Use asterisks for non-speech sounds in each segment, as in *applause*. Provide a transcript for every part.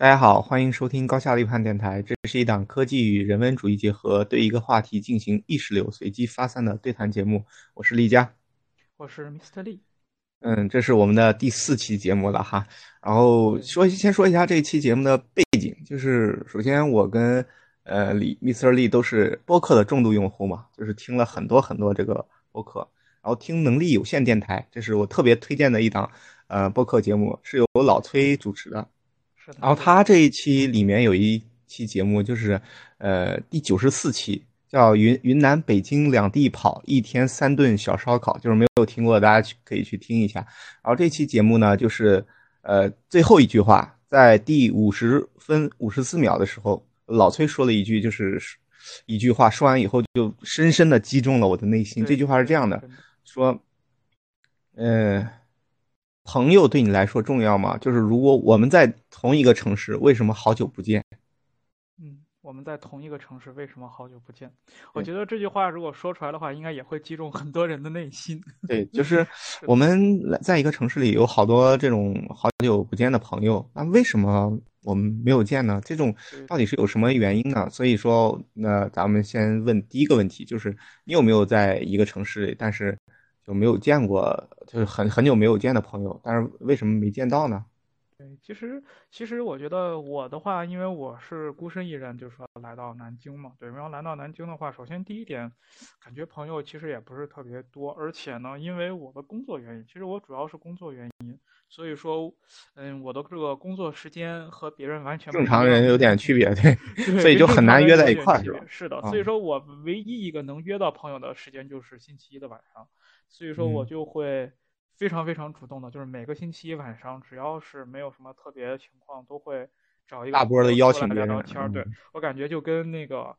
大家好，欢迎收听高下立判电台。这是一档科技与人文主义结合，对一个话题进行意识流随机发散的对谈节目。我是丽佳，我是 Mr. 丽。嗯，这是我们的第四期节目了哈。然后说先说一下这一期节目的背景，就是首先我跟呃李 Mr. 丽都是播客的重度用户嘛，就是听了很多很多这个播客，然后听能力有限电台，这是我特别推荐的一档呃播客节目，是由老崔主持的。然后他这一期里面有一期节目，就是呃第九十四期，叫云云南北京两地跑，一天三顿小烧烤，就是没有听过的，大家可以去听一下。然后这期节目呢，就是呃最后一句话，在第五十分五十四秒的时候，老崔说了一句，就是一句话，说完以后就深深的击中了我的内心。这句话是这样的，说，呃。朋友对你来说重要吗？就是如果我们在同一个城市，为什么好久不见？嗯，我们在同一个城市，为什么好久不见？我觉得这句话如果说出来的话，应该也会击中很多人的内心。*laughs* 对，就是 *laughs* 我们在一个城市里有好多这种好久不见的朋友，那为什么我们没有见呢？这种到底是有什么原因呢？所以说，那咱们先问第一个问题，就是你有没有在一个城市里，但是。就没有见过，就是很很久没有见的朋友，但是为什么没见到呢？对，其实其实我觉得我的话，因为我是孤身一人，就是说来到南京嘛。对，然后来到南京的话，首先第一点，感觉朋友其实也不是特别多，而且呢，因为我的工作原因，其实我主要是工作原因，所以说，嗯，我的这个工作时间和别人完全正常人有点区别，对，*laughs* 所以就很难约在一块儿，是吧？是的，所以说我唯一一个能约到朋友的时间就是星期一的晚上。所以说，我就会非常非常主动的，就是每个星期一晚上，只要是没有什么特别的情况，都会找一个大波的邀请聊聊天。对我感觉就跟那个《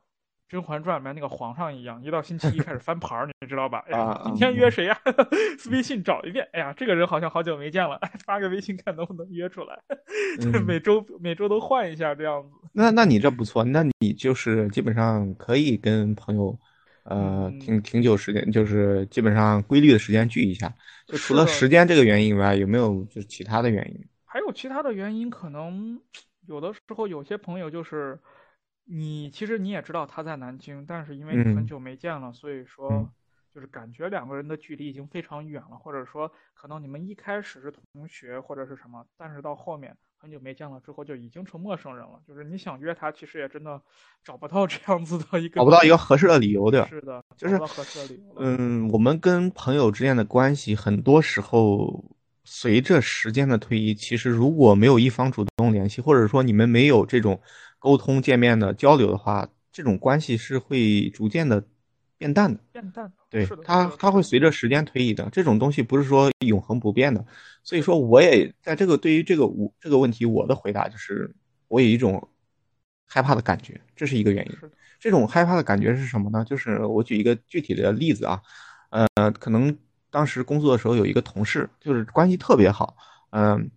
甄嬛传》里面那个皇上一样，一到星期一开始翻牌儿，你知道吧？哎呀，今天约谁呀？*laughs* 微信找一遍，哎呀，这个人好像好久没见了，发个微信看能不能约出来。*laughs* 每周每周都换一下这样子。那那你这不错，那你就是基本上可以跟朋友。呃，挺挺久时间，就是基本上规律的时间聚一下。就除了时间这个原因以外，有没有就是其他的原因？还有其他的原因，可能有的时候有些朋友就是你其实你也知道他在南京，但是因为你很久没见了，所以说就是感觉两个人的距离已经非常远了，或者说可能你们一开始是同学或者是什么，但是到后面。很久没见了之后就已经成陌生人了，就是你想约他，其实也真的找不到这样子的一个找不到一个合适的理由，对吧？是的，就是合适的理由。嗯，我们跟朋友之间的关系，很多时候随着时间的推移，其实如果没有一方主动联系，或者说你们没有这种沟通、见面的交流的话，这种关系是会逐渐的变淡的。变淡。对它，它会随着时间推移的。这种东西不是说永恒不变的。所以说，我也在这个对于这个我这个问题，我的回答就是，我有一种害怕的感觉，这是一个原因。这种害怕的感觉是什么呢？就是我举一个具体的例子啊，呃，可能当时工作的时候有一个同事，就是关系特别好，嗯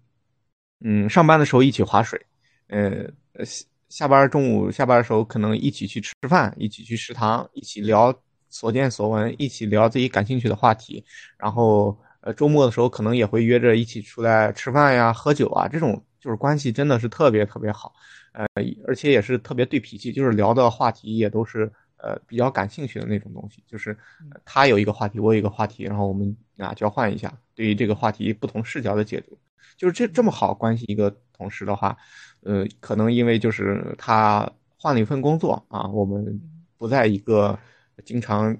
嗯，上班的时候一起划水，呃下下班中午下班的时候可能一起去吃饭，一起去食堂，一起聊所见所闻，一起聊自己感兴趣的话题，然后。呃，周末的时候可能也会约着一起出来吃饭呀、喝酒啊，这种就是关系真的是特别特别好，呃，而且也是特别对脾气，就是聊的话题也都是呃比较感兴趣的那种东西，就是他有一个话题，我有一个话题，然后我们啊交换一下对于这个话题不同视角的解读，就是这这么好关系一个同事的话，呃，可能因为就是他换了一份工作啊，我们不在一个经常，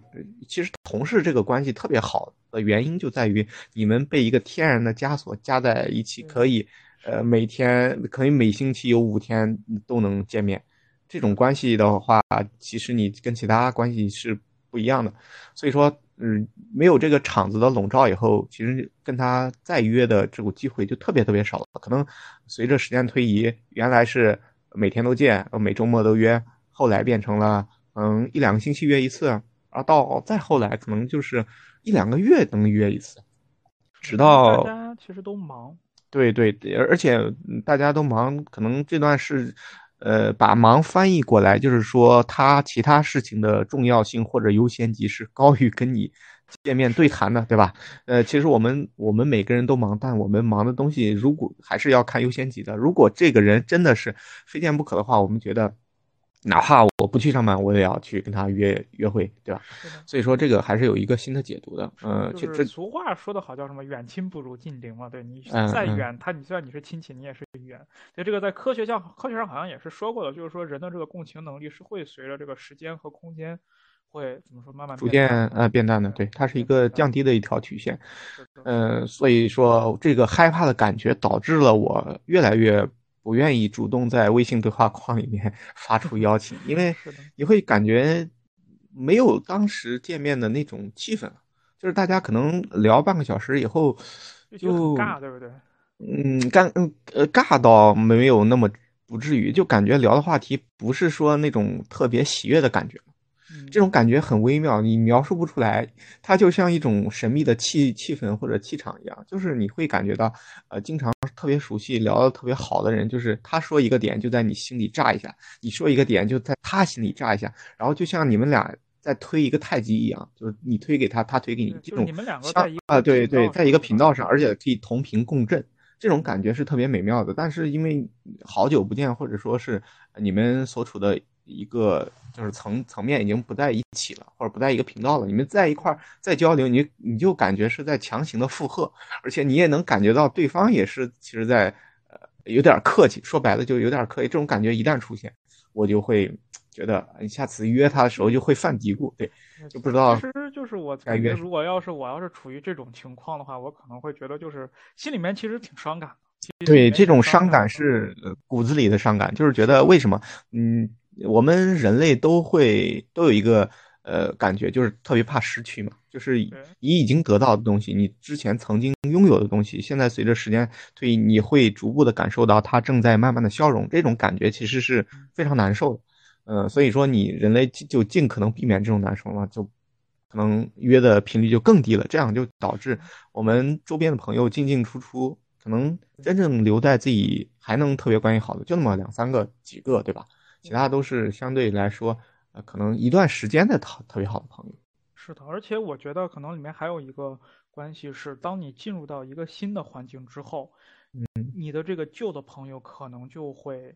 其实同事这个关系特别好。的原因就在于你们被一个天然的枷锁加在一起，可以，呃，每天可以每星期有五天都能见面，这种关系的话，其实你跟其他关系是不一样的。所以说，嗯，没有这个场子的笼罩以后，其实跟他再约的这种机会就特别特别少了。可能随着时间推移，原来是每天都见，每周末都约，后来变成了嗯一两个星期约一次，然后到再后来可能就是。一两个月能约一次，直到大家其实都忙，对对，而且大家都忙，可能这段是，呃，把忙翻译过来，就是说他其他事情的重要性或者优先级是高于跟你见面对谈的，对吧？呃，其实我们我们每个人都忙，但我们忙的东西如果还是要看优先级的。如果这个人真的是非见不可的话，我们觉得。哪怕我不去上班，我也要去跟他约约会，对吧？所以说这个还是有一个新的解读的。嗯，就是俗话说的好，叫什么“远亲不如近邻”嘛。对你再远，他你虽然你是亲戚，你也是远。所以这个在科学上，科学上好像也是说过的，就是说人的这个共情能力是会随着这个时间和空间会怎么说慢慢逐渐呃变淡的。对，它是一个降低的一条曲线。嗯，所以说这个害怕的感觉导致了我越来越。不愿意主动在微信对话框里面 *laughs* 发出邀请，因为你会感觉没有当时见面的那种气氛了。就是大家可能聊半个小时以后，就尬，对不对？嗯，尴嗯呃尬到没有那么不至于，就感觉聊的话题不是说那种特别喜悦的感觉。这种感觉很微妙，你描述不出来，它就像一种神秘的气气氛或者气场一样，就是你会感觉到，呃，经常特别熟悉、聊得特别好的人，就是他说一个点就在你心里炸一下，你说一个点就在他心里炸一下，然后就像你们俩在推一个太极一样，就是你推给他，他推给你，这种像啊，对对，在一个频道上，而且可以同频共振，这种感觉是特别美妙的。但是因为好久不见，或者说是你们所处的。一个就是层层面已经不在一起了，或者不在一个频道了。你们在一块儿再交流，你你就感觉是在强行的附和，而且你也能感觉到对方也是其实在呃有点客气。说白了就有点客气。这种感觉一旦出现，我就会觉得你下次约他的时候就会犯嘀咕，对，就不知道。其实就是我感觉，如果要是我要是处于这种情况的话，我可能会觉得就是心里面其实挺伤感的。对，这种伤感是骨子里的伤感，就是觉得为什么嗯。我们人类都会都有一个呃感觉，就是特别怕失去嘛。就是你已经得到的东西，你之前曾经拥有的东西，现在随着时间推移，你会逐步的感受到它正在慢慢的消融。这种感觉其实是非常难受的。嗯，所以说你人类就尽可能避免这种难受嘛，就可能约的频率就更低了。这样就导致我们周边的朋友进进出出，可能真正留在自己还能特别关系好的，就那么两三个几个，对吧？其他都是相对来说，呃，可能一段时间的特特别好的朋友。是的，而且我觉得可能里面还有一个关系是，当你进入到一个新的环境之后，嗯，你的这个旧的朋友可能就会。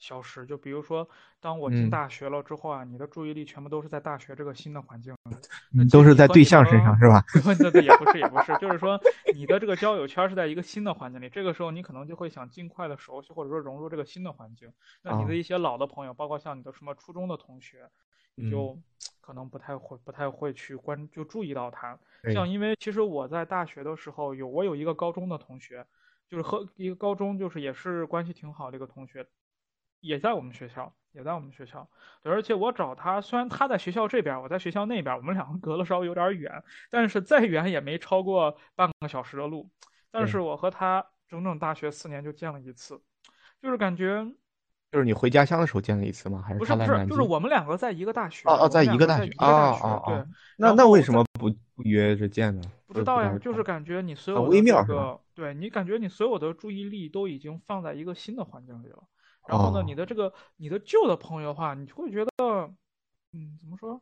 消失，就比如说，当我进大学了之后啊，你的注意力全部都是在大学这个新的环境，都是在对象身上，是吧？对对，也不是，也不是，就是说，你的这个交友圈是在一个新的环境里，这个时候你可能就会想尽快的熟悉或者说融入这个新的环境。那你的一些老的朋友，包括像你的什么初中的同学，你就可能不太会不太会去关就注意到他。像因为其实我在大学的时候有我有一个高中的同学，就是和一个高中就是也是关系挺好的一个同学。也在我们学校，也在我们学校。对，而且我找他，虽然他在学校这边，我在学校那边，我们两个隔了稍微有点远，但是再远也没超过半个小时的路。但是我和他整整大学四年就见了一次，就是感觉，就是你回家乡的时候见了一次吗？还是不是不是，就是我们两个在一个大学。哦哦，在一个大学。啊啊对。那那为什么不不约着见呢？不知道呀，就是感觉你所有微妙是吧？对你感觉你所有的注意力都已经放在一个新的环境里了。然后呢，你的这个你的旧的朋友的话，你就会觉得，嗯，怎么说？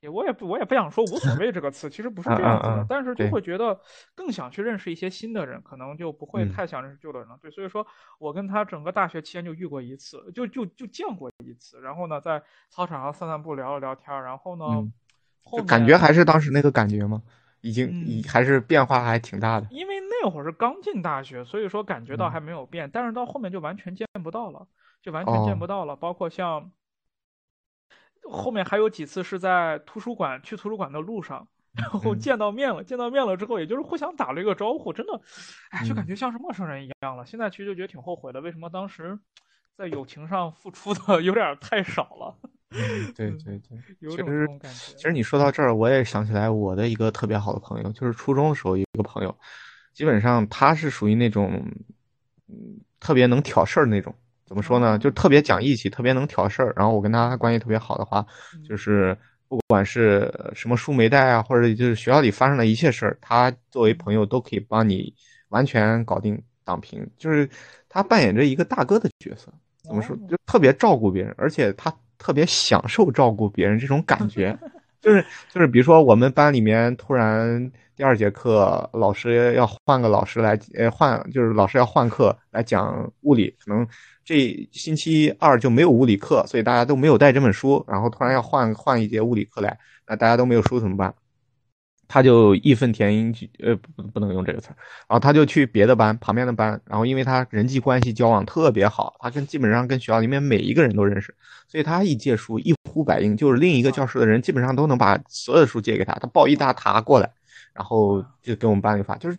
也我也不我也不想说无所谓这个词，其实不是这样子的，但是就会觉得更想去认识一些新的人，可能就不会太想认识旧的人了。对，所以说我跟他整个大学期间就遇过一次，就就就见过一次。然后呢，在操场上散散步，聊了聊天。然后呢，就感觉还是当时那个感觉吗？已经已还是变化还挺大的。因为那会儿是刚进大学，所以说感觉到还没有变，但是到后面就完全见不到了。就完全见不到了，包括像后面还有几次是在图书馆去图书馆的路上，然后见到面了，见到面了之后，也就是互相打了一个招呼，真的，哎，就感觉像是陌生人一样了。现在其实就觉得挺后悔的，为什么当时在友情上付出的 *laughs* 有点太少了？对 *laughs* 对对，有种这种感觉。其实你说到这儿，我也想起来我的一个特别好的朋友，就是初中的时候一个朋友，基本上他是属于那种嗯特别能挑事儿那种。怎么说呢？就特别讲义气，特别能挑事儿。然后我跟他关系特别好的话，就是不管是什么书没带啊，或者就是学校里发生的一切事儿，他作为朋友都可以帮你完全搞定挡平。就是他扮演着一个大哥的角色。怎么说？就特别照顾别人，而且他特别享受照顾别人这种感觉。*laughs* 就是就是，比如说我们班里面突然第二节课老师要换个老师来，呃，换就是老师要换课来讲物理，可能这星期二就没有物理课，所以大家都没有带这本书，然后突然要换换一节物理课来，那大家都没有书怎么办？他就义愤填膺去，呃，不不能用这个词儿，然后他就去别的班旁边的班，然后因为他人际关系交往特别好，他跟基本上跟学校里面每一个人都认识，所以他一借书一呼百应，就是另一个教室的人基本上都能把所有的书借给他，他抱一大沓过来，然后就给我们班里发，就是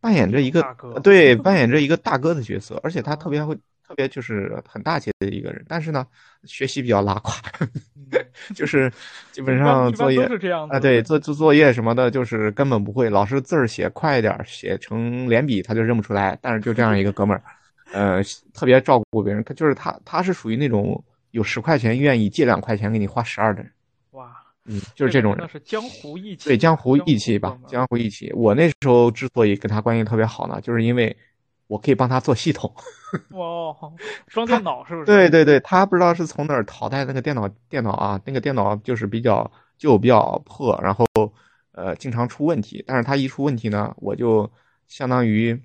扮演着一个对扮演着一个大哥的角色，而且他特别会。特别就是很大气的一个人，但是呢，学习比较拉垮，就是 *laughs* 基本上作业啊，对，做做作业什么的，就是根本不会。老师字儿写快一点，写成连笔他就认不出来。但是就这样一个哥们儿，呃，特别照顾别人。他就是他，他是属于那种有十块钱愿意借两块钱给你花十二的人。哇，嗯，就是这种人。那是江湖义气。对，江湖义气吧，江湖义气。我那时候之所以跟他关系特别好呢，就是因为。我可以帮他做系统，哇，*laughs* 装电脑是不是？对对对，他不知道是从哪儿淘汰那个电脑，电脑啊，那个电脑就是比较旧、比较破，然后呃经常出问题。但是他一出问题呢，我就相当于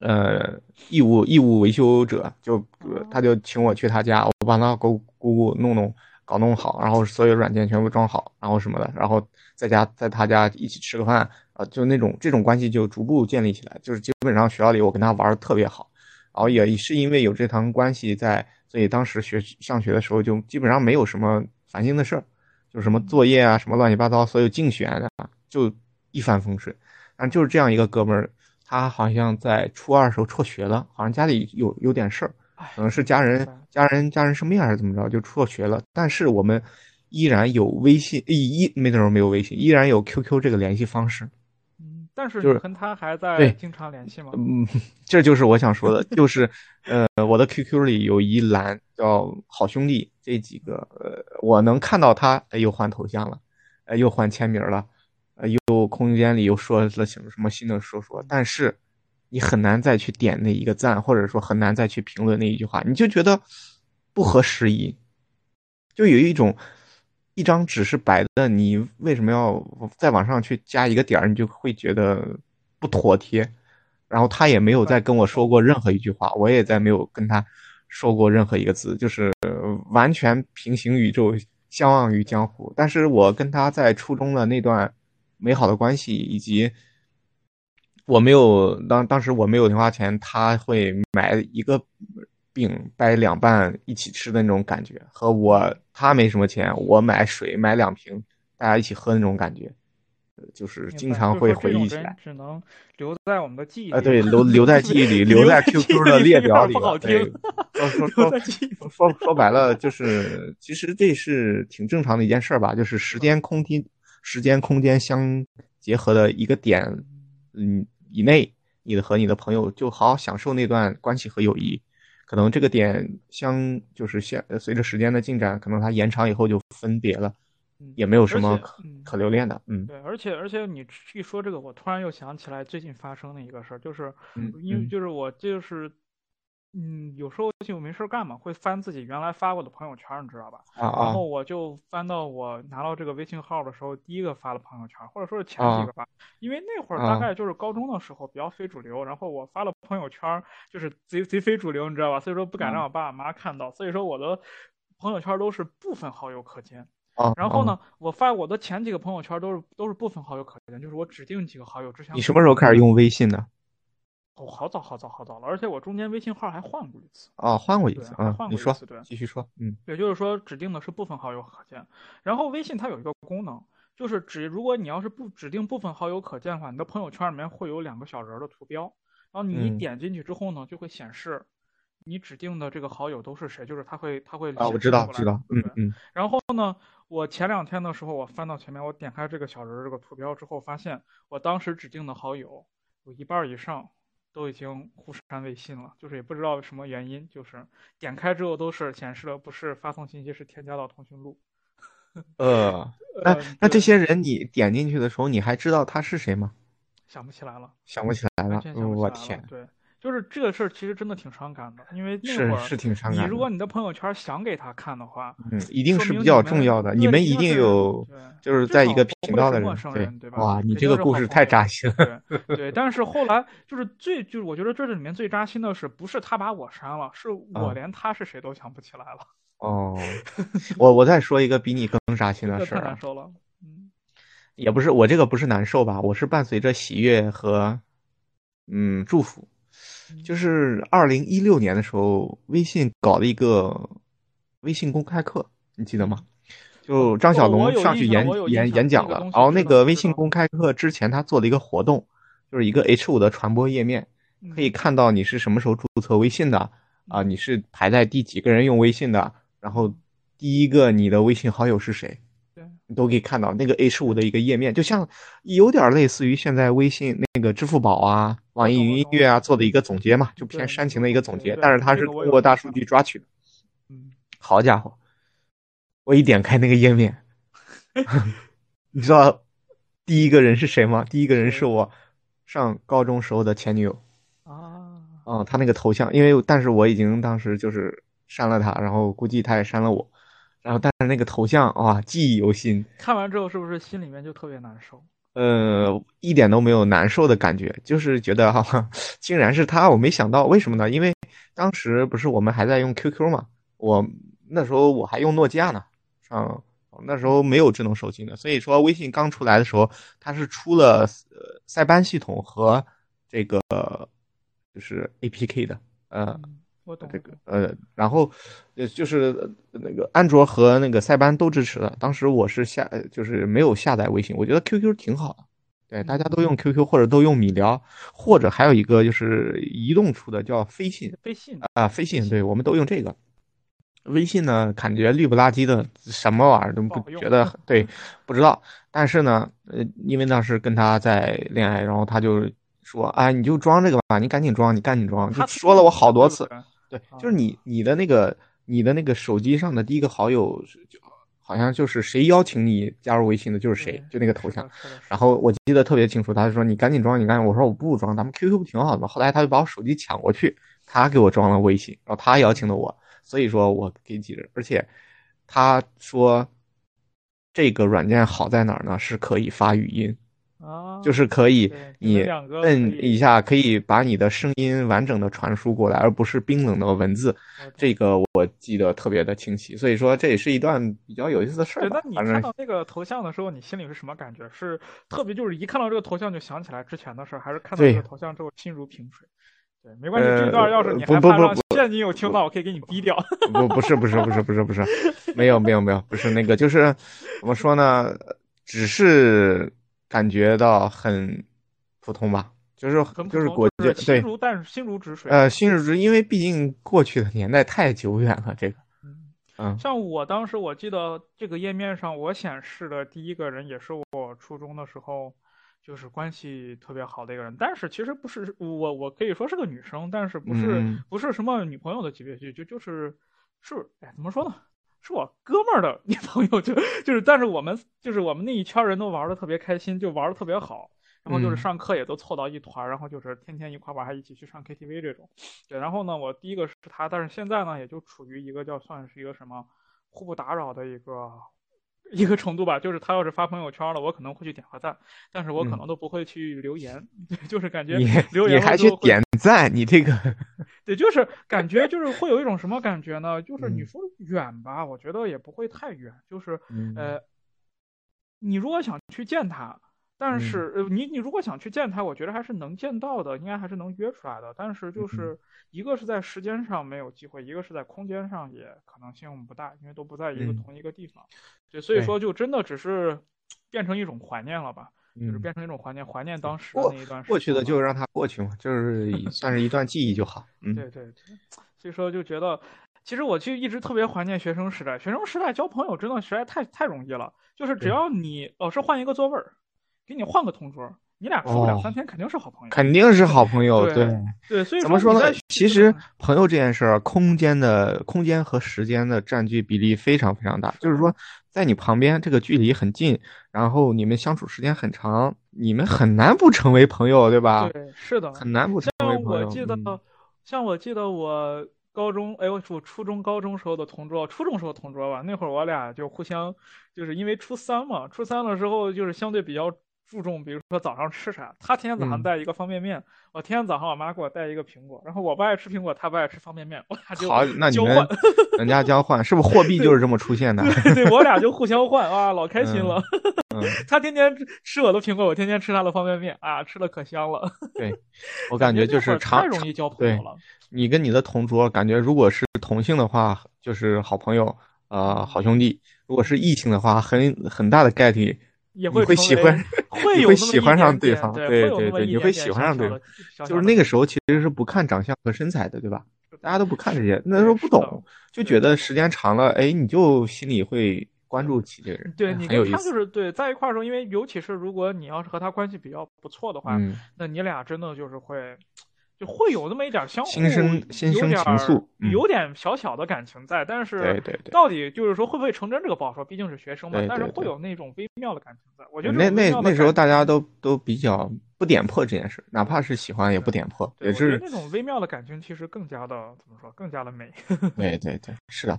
呃义务义务维修者，就他就请我去他家，我帮他咕咕咕弄弄搞弄好，然后所有软件全部装好，然后什么的，然后在家在他家一起吃个饭。啊，就那种这种关系就逐步建立起来，就是基本上学校里我跟他玩的特别好，然后也是因为有这层关系在，所以当时学上学的时候就基本上没有什么烦心的事儿，就什么作业啊什么乱七八糟，所有竞选的就一帆风顺。但就是这样一个哥们儿，他好像在初二时候辍学了，好像家里有有点事儿，可能是家人家人家人生病还是怎么着就辍学了。但是我们依然有微信，一那时候没有微信，依然有 QQ 这个联系方式。嗯但是就是跟他还在经常联系吗？嗯，这就是我想说的，*laughs* 就是呃，我的 QQ 里有一栏叫“好兄弟”，这几个呃，我能看到他又换头像了，呃，又换签名了，呃，又空间里又说了什么什么新的说说，但是你很难再去点那一个赞，或者说很难再去评论那一句话，你就觉得不合时宜，就有一种。一张纸是白的，你为什么要再往上去加一个点儿？你就会觉得不妥帖。然后他也没有再跟我说过任何一句话，我也再没有跟他说过任何一个字，就是完全平行宇宙，相忘于江湖。但是我跟他在初中的那段美好的关系，以及我没有当当时我没有零花钱，他会买一个。饼掰两半一起吃的那种感觉，和我他没什么钱，我买水买两瓶，大家一起喝那种感觉，就是经常会回忆起来。只能留在我们的记忆。啊，对，*laughs* 留留在记忆里，*laughs* 留在 QQ 的列表里。*laughs* 对，说说说说白了，就是其实这是挺正常的一件事吧，就是时间空间时间空间相结合的一个点，嗯以内，你的和你的朋友就好好享受那段关系和友谊。可能这个点相就是现随着时间的进展，可能它延长以后就分别了，也没有什么可可留恋的。嗯，对，而且而且你一说这个，我突然又想起来最近发生的一个事儿，就是因为就是我就是。嗯，有时候就没事干嘛，会翻自己原来发过的朋友圈，你知道吧？啊然后我就翻到我拿到这个微信号的时候，第一个发的朋友圈，或者说是前几个发，因为那会儿大概就是高中的时候比较非主流，然后我发了朋友圈就是贼贼非主流，你知道吧？所以说不敢让我爸妈看到，所以说我的朋友圈都是部分好友可见。啊。然后呢，我发我的前几个朋友圈都是都是部分好友可见，就是我指定几个好友之前。你什么时候开始用微信的？哦，好早好早好早了，而且我中间微信号还换过一次。哦，换过一次啊，换过一次，对，继续说，嗯，也就是说指定的是部分好友可见。然后微信它有一个功能，就是指如果你要是不指定部分好友可见的话，你的朋友圈里面会有两个小人的图标，然后你一点进去之后呢，就会显示你指定的这个好友都是谁，就是他会他会啊，我知道知道，嗯嗯。然后呢，我前两天的时候，我翻到前面，我点开这个小人这个图标之后，发现我当时指定的好友有一半以上。都已经互删微信了，就是也不知道什么原因，就是点开之后都是显示的不是发送信息，是添加到通讯录。*laughs* 呃，那那这些人你点进去的时候，你还知道他是谁吗？想不起来了，想不起来了。我天，对，就是这个事儿，其实真的挺伤感的，因为那会儿是是挺伤感。你如果你的朋友圈想给他看的话，嗯，一定是比较重要的。你们一定有，就是在一个频道的人，对吧？哇，你这个故事太扎心了。对，但是后来就是最，就是我觉得这里面最扎心的是，不是他把我删了，是我连他是谁都想不起来了。哦，我我再说一个比你更扎心的事儿。太难受了。嗯，也不是我这个不是难受吧？我是伴随着喜悦和嗯祝福。就是二零一六年的时候，微信搞了一个微信公开课，你记得吗？就张小龙上去演演演讲了，然后那个微信公开课之前，他做了一个活动，就是一个 H 五的传播页面，可以看到你是什么时候注册微信的啊，你是排在第几个人用微信的，然后第一个你的微信好友是谁。你都可以看到那个 H 五的一个页面，就像有点类似于现在微信那个支付宝啊、网易云音乐啊做的一个总结嘛，就偏煽情的一个总结，但是它是通过大数据抓取的。嗯，好家伙，我一点开那个页面，*laughs* 你知道第一个人是谁吗？第一个人是我上高中时候的前女友啊，嗯，他那个头像，因为但是我已经当时就是删了他，然后估计他也删了我。然后，但是那个头像啊，记忆犹新。看完之后，是不是心里面就特别难受？呃，一点都没有难受的感觉，就是觉得 *laughs* 哈，竟然是他，我没想到，为什么呢？因为当时不是我们还在用 QQ 嘛，我那时候我还用诺基亚呢，上那时候没有智能手机呢，所以说微信刚出来的时候，它是出了呃塞班系统和这个就是 APK 的，呃。我懂这个，呃，然后，呃，就是那个安卓和那个塞班都支持的。当时我是下，就是没有下载微信。我觉得 QQ 挺好的，对，大家都用 QQ 或者都用米聊，或者还有一个就是移动出的叫飞信，飞信啊，飞信，对，我们都用这个。微信呢，感觉绿不拉几的，什么玩意儿都不觉得，*laughs* 对，不知道。但是呢，呃，因为当时跟他在恋爱，然后他就说，哎，你就装这个吧，你赶紧装，你赶紧装，就说了我好多次。对，就是你你的那个你的那个手机上的第一个好友，就好像就是谁邀请你加入微信的，就是谁，就那个头像。然后我记得特别清楚，他就说你赶紧装，你赶紧。我说我不装，咱们 QQ 不挺好的吗？后来他就把我手机抢过去，他给我装了微信，然后他邀请的我，所以说我给几人。而且他说这个软件好在哪儿呢？是可以发语音。就是可以，你摁一下，可以把你的声音完整的传输过来，而不是冰冷的文字。这个我记得特别的清晰，所以说这也是一段比较有意思的事儿。那你看到那个头像的时候，你心里是什么感觉？是特别就是一看到这个头像就想起来之前的事儿，还是看到这个头像之后心如平水？对，没关系，这段要是你还怕让现女友听到，我可以给你逼掉。不，不是，不是，不是，不是，不是，没有，没有，没有，不是那个，就是怎么说呢？只是。感觉到很普通吧，就是就是国际对，心如但心如止水。呃，心如止，因为毕竟过去的年代太久远了。这个，嗯，像我当时我记得这个页面上我显示的第一个人也是我初中的时候，就是关系特别好的一个人，但是其实不是我，我可以说是个女生，但是不是不是什么女朋友的级别，就就就是是哎，怎么说呢？是我哥们儿的女朋友，就就是，但是我们就是我们那一圈人都玩的特别开心，就玩的特别好，然后就是上课也都凑到一团，然后就是天天一块玩，还一起去上 KTV 这种。对，然后呢，我第一个是他，但是现在呢，也就处于一个叫算是一个什么互不打扰的一个。*laughs* 一个程度吧，就是他要是发朋友圈了，我可能会去点个赞，但是我可能都不会去留言，*laughs* 就是感觉留言你还去点赞，你这个，对，就是感觉就是会有一种什么感觉呢？就是你说远吧，我觉得也不会太远，就是呃，你如果想去见他。但是，呃，你你如果想去见他，我觉得还是能见到的，应该还是能约出来的。但是，就是一个是在时间上没有机会，一个是在空间上也可能性不大，因为都不在一个同一个地方。对，所以说就真的只是变成一种怀念了吧，就是变成一种怀念，怀念当时的那一段。过去的就让它过去嘛，就是算是一段记忆就好。嗯，对对对。所以说就觉得，其实我就一直特别怀念学生时代。学生时代交朋友真的实在太太容易了，就是只要你老师换一个座位儿。给你换个同桌，你俩说两三天肯定是好朋友，肯定是好朋友。对对，所以怎么说呢？其实朋友这件事儿，空间的空间和时间的占据比例非常非常大。就是说，在你旁边这个距离很近，然后你们相处时间很长，你们很难不成为朋友，对吧？对，是的，很难不成为朋朋友。我记得，像我记得我高中，哎，我初中、高中时候的同桌，初中时候同桌吧，那会儿我俩就互相，就是因为初三嘛，初三的时候就是相对比较。注重，比如说早上吃啥，他天天早上带一个方便面，我天天早上我妈给我带一个苹果，然后我不爱吃苹果，他不爱吃方便面，我俩就好，那你们人家交换，是不是货币就是这么出现的？*laughs* 对对，我俩就互相换，啊，老开心了。他天天吃我的苹果，我天天吃他的方便面，啊，吃的可香了。对，*laughs* 我感觉就是太容易交朋友了。你跟你的同桌，感觉如果是同性的话，就是好朋友，呃，好兄弟；如果是异性的话，很很大的概率。也会喜欢，*laughs* 会会喜欢上对方，对对对，你会喜欢上对方，就是那个时候其实是不看长相和身材的，对吧？大家都不看这些，那时候不懂，就觉得时间长了，哎，你就心里会关注起这个人，对你跟他就是对在一块儿时候，因为尤其是如果你要是和他关系比较不错的话，那你俩真的就是会。会有那么一点相互，心生心生情愫，有点小小的感情在，但是对对对，到底就是说会不会成真这个不好说，毕竟是学生嘛。但是会有那种微妙的感情在。我觉得那那那时候大家都都比较不点破这件事，哪怕是喜欢也不点破，也是那种微妙的感情，其实更加的怎么说，更加的美。*laughs* 对对对，是的。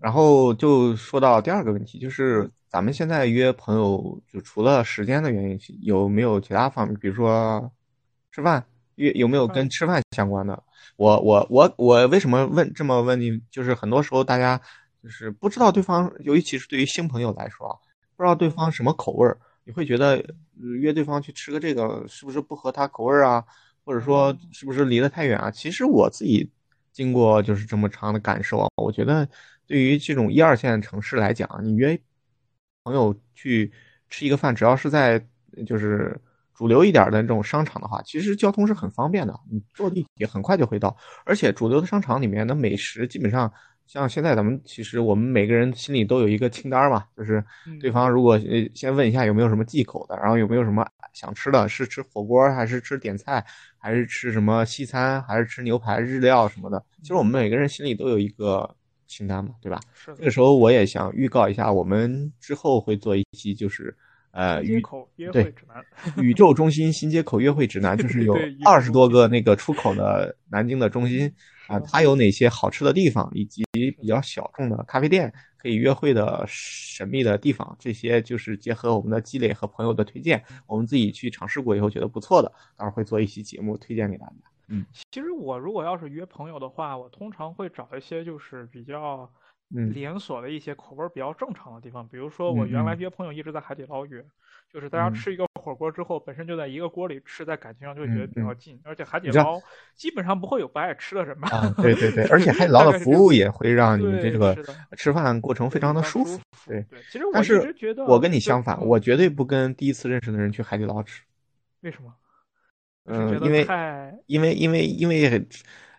然后就说到第二个问题，就是咱们现在约朋友，就除了时间的原因，有没有其他方面，比如说吃饭？有有没有跟吃饭相关的？我我我我为什么问这么问你？就是很多时候大家就是不知道对方，尤其是对于新朋友来说啊，不知道对方什么口味儿，你会觉得约对方去吃个这个是不是不合他口味儿啊？或者说是不是离得太远啊？其实我自己经过就是这么长的感受啊，我觉得对于这种一二线城市来讲，你约朋友去吃一个饭，只要是在就是。主流一点的这种商场的话，其实交通是很方便的，你坐地铁很快就会到。而且主流的商场里面的美食，基本上像现在咱们其实我们每个人心里都有一个清单嘛，就是对方如果呃先问一下有没有什么忌口的，然后有没有什么想吃的，是吃火锅还是吃点菜，还是吃什么西餐，还是吃牛排、日料什么的。其实我们每个人心里都有一个清单嘛，对吧？是。这个时候我也想预告一下，我们之后会做一期就是。呃，宇对宇宙中心新街口约会指南，就 *laughs* 是有二十多个那个出口的南京的中心啊，它有哪些好吃的地方，以及比较小众的咖啡店可以约会的神秘的地方，这些就是结合我们的积累和朋友的推荐，我们自己去尝试过以后觉得不错的，到时候会做一期节目推荐给大家。嗯，其实我如果要是约朋友的话，我通常会找一些就是比较。连锁的一些口味比较正常的地方，比如说我原来约朋友一直在海底捞约，就是大家吃一个火锅之后，本身就在一个锅里吃，在感情上就会觉得比较近，而且海底捞基本上不会有不爱吃的人吧？对对对，*laughs* 而且海底捞的服务也会让你这个吃饭过程非常的舒服。对，其实我一直觉得，我跟你相反，我绝对不跟第一次认识的人去海底捞吃。为什么？嗯，因为因为因为因为。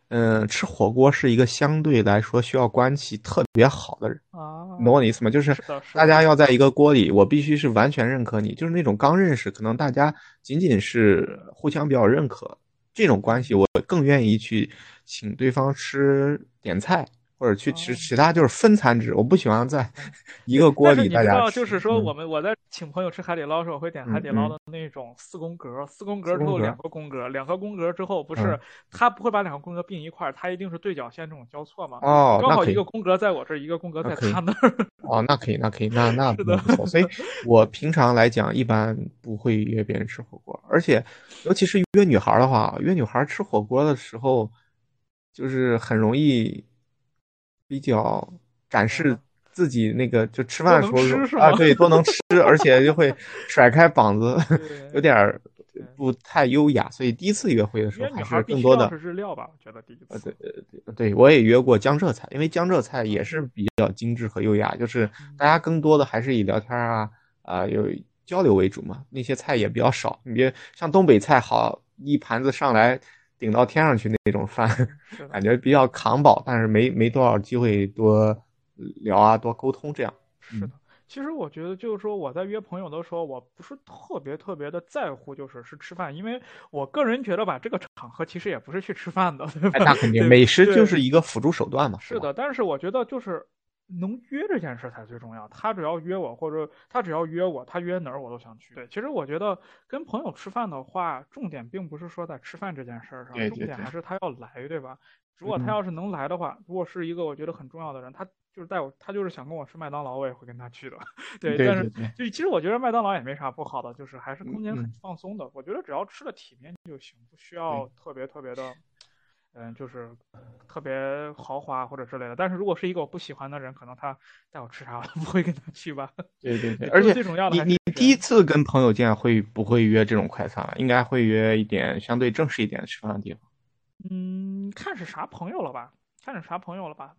嗯，吃火锅是一个相对来说需要关系特别好的人啊，你懂我的意思吗？就是大家要在一个锅里，我必须是完全认可你，就是那种刚认识，可能大家仅仅是互相比较认可这种关系，我更愿意去请对方吃点菜。或者去吃其他就是分餐制，我不喜欢在 *laughs* 一个锅里大家。你知道，就是说我们我在请朋友吃海底捞时候，我会点海底捞的那种四宫格，四宫格之后两个宫格，两个宫格之后不是他不会把两个宫格并一块儿，他一定是对角线这种交错嘛。哦，刚好一个宫格在我这儿，一个宫格在他那儿。*laughs* 哦，那可以，那可以，那那不错。所以我平常来讲一般不会约别人吃火锅，而且尤其是约女孩的话，约女孩吃火锅的时候，就是很容易。比较展示自己那个，就吃饭的时候啊，对，多能吃，而且就会甩开膀子，*laughs* 有点不太优雅。所以第一次约会的时候，还是更多的是日料吧？我觉得第一次，对对对，对我也约过江浙菜，因为江浙菜也是比较精致和优雅，就是大家更多的还是以聊天啊啊有交流为主嘛，那些菜也比较少。你别像东北菜，好一盘子上来。顶到天上去那种饭，*laughs* 感觉比较扛饱，但是没没多少机会多聊啊，多沟通这样。是的，其实我觉得就是说我在约朋友的时候，我不是特别特别的在乎，就是是吃饭，因为我个人觉得吧，这个场合其实也不是去吃饭的，对吧？那肯定，美食就是一个辅助手段嘛。是的，但是我觉得就是能约这件事才最重要。他只要约我，或者他只要约我，他约哪儿我都想去。对，其实我觉得跟朋友吃饭的话，重点并不是说在吃饭这件事儿上，重点还是他要来，对吧？如果他要是能来的话，如果是一个我觉得很重要的人，他就是带我，他就是想跟我吃麦当劳，我也会跟他去的。*laughs* 对，但是就其实我觉得麦当劳也没啥不好的，就是还是空间很放松的。我觉得只要吃的体面就行，不需要特别特别的。嗯，就是特别豪华或者之类的，但是如果是一个我不喜欢的人，可能他带我吃啥，*laughs* 我不会跟他去吧。对对对，而且最重要的你你第一次跟朋友见会不会约这种快餐？应该会约一点相对正式一点的吃饭的地方。嗯，看是啥朋友了吧？看是啥朋友了吧？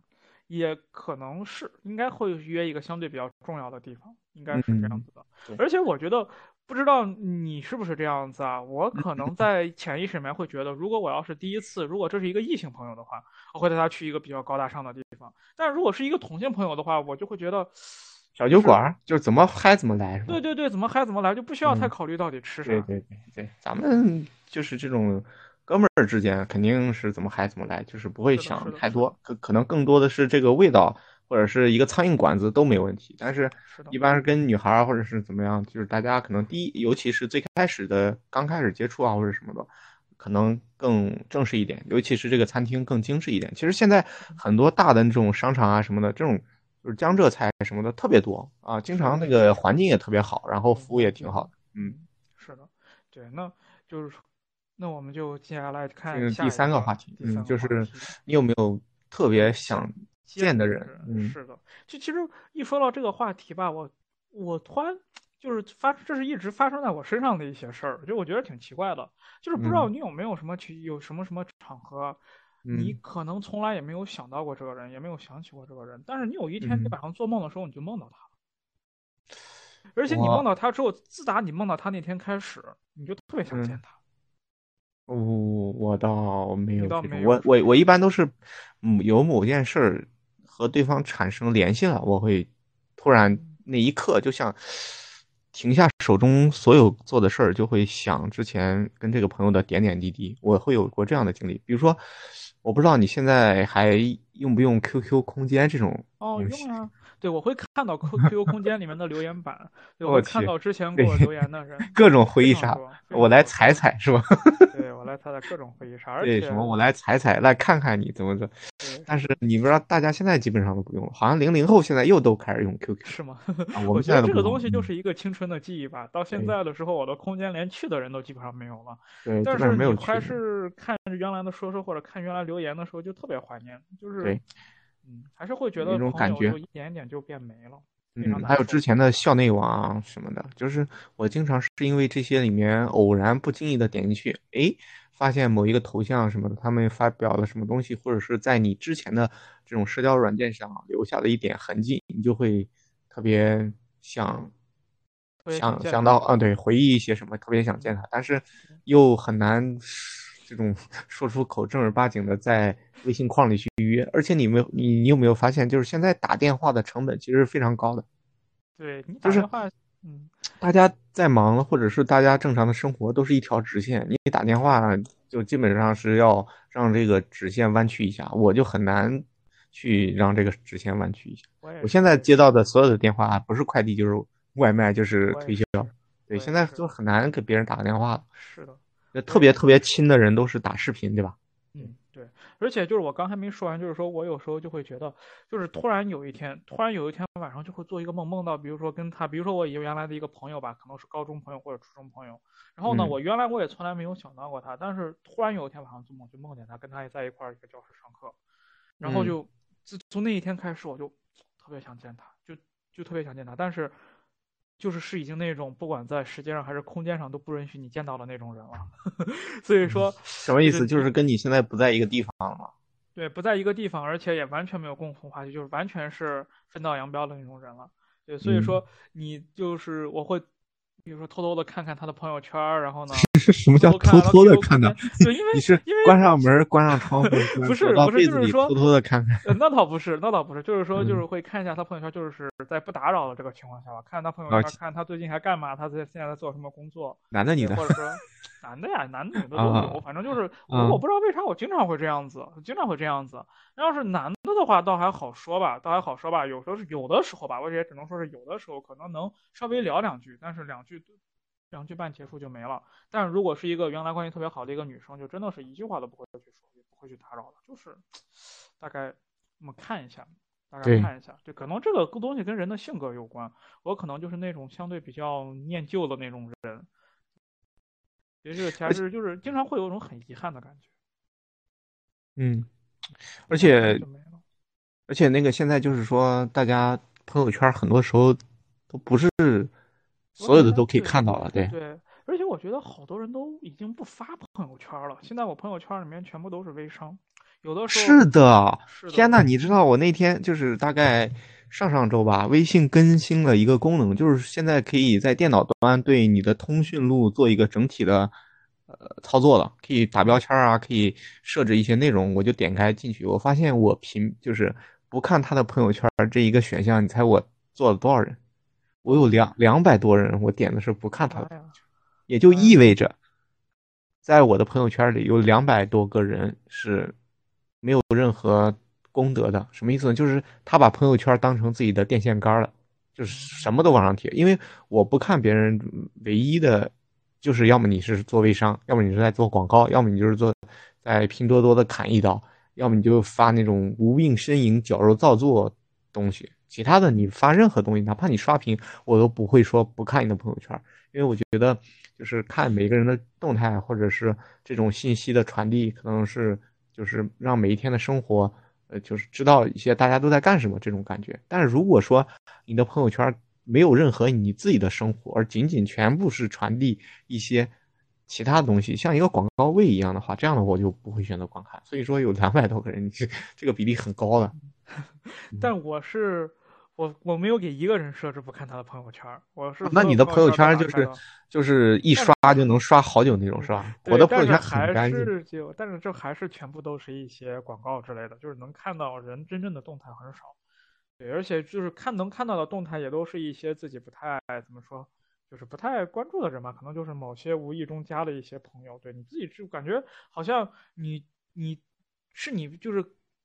也可能是，应该会约一个相对比较重要的地方，应该是这样子的。而且我觉得。不知道你是不是这样子啊？我可能 *laughs* 在潜意识里面会觉得，如果我要是第一次，如果这是一个异性朋友的话，我会带他去一个比较高大上的地方。但如果是一个同性朋友的话，我就会觉得小酒馆就是怎么嗨怎么来？对对对，怎么嗨怎么来，就不需要太考虑到底吃啥。对对对对，咱们就是这种哥们儿之间，肯定是怎么嗨怎么来，就是不会想太多，可可能更多的是这个味道。或者是一个苍蝇馆子都没问题，但是一般是跟女孩儿或者是怎么样，就是大家可能第一，尤其是最开始的刚开始接触啊或者什么的，可能更正式一点，尤其是这个餐厅更精致一点。其实现在很多大的这种商场啊什么的，这种就是江浙菜什么的特别多啊，经常那个环境也特别好，然后服务也挺好的。嗯，是的，对，那就是那我们就接下来看第三个话题，嗯，就是你有没有特别想。见的人，是的，就其实一说到这个话题吧，我我突然就是发，这是一直发生在我身上的一些事儿，就我觉得挺奇怪的，就是不知道你有没有什么去有什么什么场合，你可能从来也没有想到过这个人，也没有想起过这个人，但是你有一天你晚上做梦的时候，你就梦到他了，而且你梦到他之后，自打你梦到他那天开始，你就特别想见他。哦，我倒没有，我我我一般都是，嗯，有某件事儿。和对方产生联系了，我会突然那一刻就像停下手中所有做的事儿，就会想之前跟这个朋友的点点滴滴。我会有过这样的经历，比如说，我不知道你现在还用不用 QQ 空间这种哦，用啊。*laughs* 对，我会看到 QQ *laughs* 空间里面的留言板，我会看到之前 *laughs* 给我留言的人，各种回忆杀，我来踩踩是吧？对，我来踩踩各种回忆杀，对什么我来踩踩，来看看你怎么着。但是你不知道，大家现在基本上都不用了，好像零零后现在又都开始用 QQ，是吗？我们觉得这个东西就是一个青春的记忆吧。到现在的时候，我的空间连去的人都基本上没有了。对，但是你还是看原来的说说或者看原来留言的时候，就特别怀念，就是。嗯，还是会觉得那种感觉一点点就变没了。嗯，还有之前的校内网什么的，就是我经常是因为这些里面偶然不经意的点进去，哎，发现某一个头像什么的，他们发表了什么东西，或者是在你之前的这种社交软件上留下了一点痕迹，你就会特别想想想到，啊，对，回忆一些什么，特别想见他，但是又很难。这种 *laughs* 说出口正儿八经的在微信框里去约，而且你没有你你有没有发现，就是现在打电话的成本其实是非常高的。对，你就是嗯，大家在忙，或者是大家正常的生活都是一条直线，你打电话就基本上是要让这个直线弯曲一下，我就很难去让这个直线弯曲一下。我现在接到的所有的电话，不是快递就是外卖就是推销，对，现在就很难给别人打个电话了。是的。那特别特别亲的人都是打视频，对吧？而且就是我刚才没说完，就是说我有时候就会觉得，就是突然有一天，突然有一天晚上就会做一个梦，梦到比如说跟他，比如说我原来的一个朋友吧，可能是高中朋友或者初中朋友。然后呢，我原来我也从来没有想到过他，但是突然有一天晚上做梦，就梦见他跟他也在一块儿一个教室上课，然后就自从那一天开始，我就特别想见他，就就特别想见他，但是。就是是已经那种不管在时间上还是空间上都不允许你见到的那种人了，*laughs* 所以说什么意思？就是跟你现在不在一个地方了吗？对，不在一个地方，而且也完全没有共同话题，就是完全是分道扬镳的那种人了。对，所以说你就是我会，比如说偷偷的看看他的朋友圈，然后呢，什么叫偷偷的看的？对，因为你是因为关上门、关上窗户，*laughs* 不是不是就是说偷偷的看看。那倒不是，那倒不是，就是说就是嗯会看一下他朋友圈，就是在不打扰的这个情况下吧，看他朋友圈，看他最近还干嘛，他在现在在做什么工作，男的女的或者说 *laughs* 男的呀，男的女的都啊有，反正就是我不知道为啥我经常会这样子，经常会这样子。要是男的的话，倒还好说吧，倒还好说吧。有时候是有的时候吧，我也只能说是有的时候可能能稍微聊两句，但是两句两句半结束就没了。但是如果是一个原来关系特别好的一个女生，就真的是一句话都不会去说，也不会去打扰了，就是大概我们看一下。大概看一下，对，可能这个东西跟人的性格有关。我可能就是那种相对比较念旧的那种人，其实这个其实就是经常会有一种很遗憾的感觉。嗯，而且。而且那个现在就是说，大家朋友圈很多时候都不是所有的都可以看到了，对。对，而且我觉得好多人都已经不发朋友圈了。现在我朋友圈里面全部都是微商，有的时候是的，是的天呐，你知道我那天就是大概上上周吧，微信更新了一个功能，就是现在可以在电脑端对你的通讯录做一个整体的呃操作了，可以打标签啊，可以设置一些内容。我就点开进去，我发现我屏就是不看他的朋友圈这一个选项，你猜我做了多少人？我有两两百多人，我点的是不看他的也就意味着，在我的朋友圈里有两百多个人是没有任何功德的。什么意思呢？就是他把朋友圈当成自己的电线杆了，就是什么都往上贴。因为我不看别人，唯一的，就是要么你是做微商，要么你是在做广告，要么你就是做在拼多多的砍一刀，要么你就发那种无病呻吟、矫揉造作东西。其他的你发任何东西，哪怕你刷屏，我都不会说不看你的朋友圈，因为我觉得就是看每个人的动态，或者是这种信息的传递，可能是就是让每一天的生活，呃，就是知道一些大家都在干什么这种感觉。但是如果说你的朋友圈没有任何你自己的生活，而仅仅全部是传递一些其他的东西，像一个广告位一样的话，这样的我就不会选择观看。所以说有两百多个人，这这个比例很高了。*laughs* 但我是我我没有给一个人设置不看他的朋友圈，我是那你的朋友圈就就是就是一刷就能刷好久那种是吧？我的朋友圈还很干净。是就，但是这还是全部都是一些广告之类的，就是能看到人真正的动态很少。对，而且就是看能看到的动态也都是一些自己不太怎么说，就是不太关注的人吧，可能就是某些无意中加的一些朋友。对你自己就感觉好像你你是你就是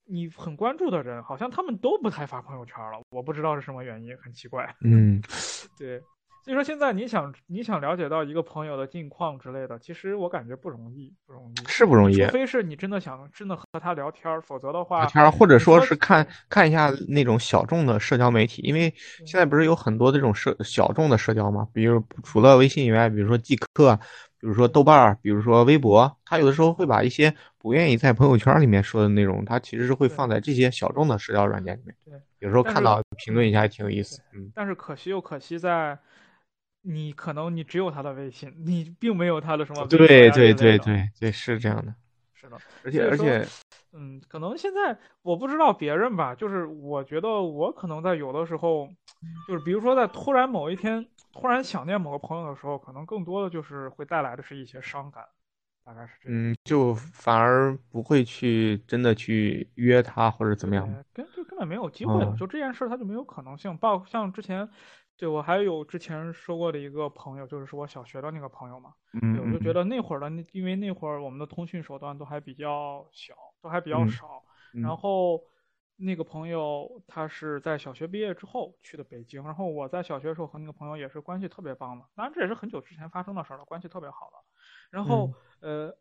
你很关注的人，好像他们都不太发朋友圈了，我不知道是什么原因，很奇怪。嗯，*laughs* 对，所以说现在你想你想了解到一个朋友的近况之类的，其实我感觉不容易，不容易，是不容易除。非是你真的想真的和他聊天儿，否则的话，聊天儿，或者说是看看一下那种小众的社交媒体，因为现在不是有很多这种社小众的社交嘛，比如除了微信以外，比如说即刻，比如说豆瓣儿，比如说微博，他有的时候会把一些不愿意在朋友圈里面说的内容，他其实是会放在这些小众的社交软件里面。对，有时候看到评论一下也挺有意思。嗯，但是可惜又可惜在，你可能你只有他的微信，你并没有他的什么对对对对对，是这样的。而且而且，嗯，可能现在我不知道别人吧，就是我觉得我可能在有的时候，就是比如说在突然某一天突然想念某个朋友的时候，可能更多的就是会带来的是一些伤感，大概是这样。嗯，就反而不会去真的去约他或者怎么样。对，根就根本没有机会了，嗯就这件事儿它就没有可能性。包括像之前，对我还有之前说过的一个朋友，就是是我小学的那个朋友嘛。嗯，对，我就觉嗯得那会儿的那，因为那会儿我们的通讯手段都还比较小，都还比较嗯少。嗯然后那个朋友他是在小学毕业之后去的北京，然后我在小学的时候和那个朋友也是关系特别棒的，当然这也是很久之前发生的事儿了，关系特别好的。然后、嗯呃，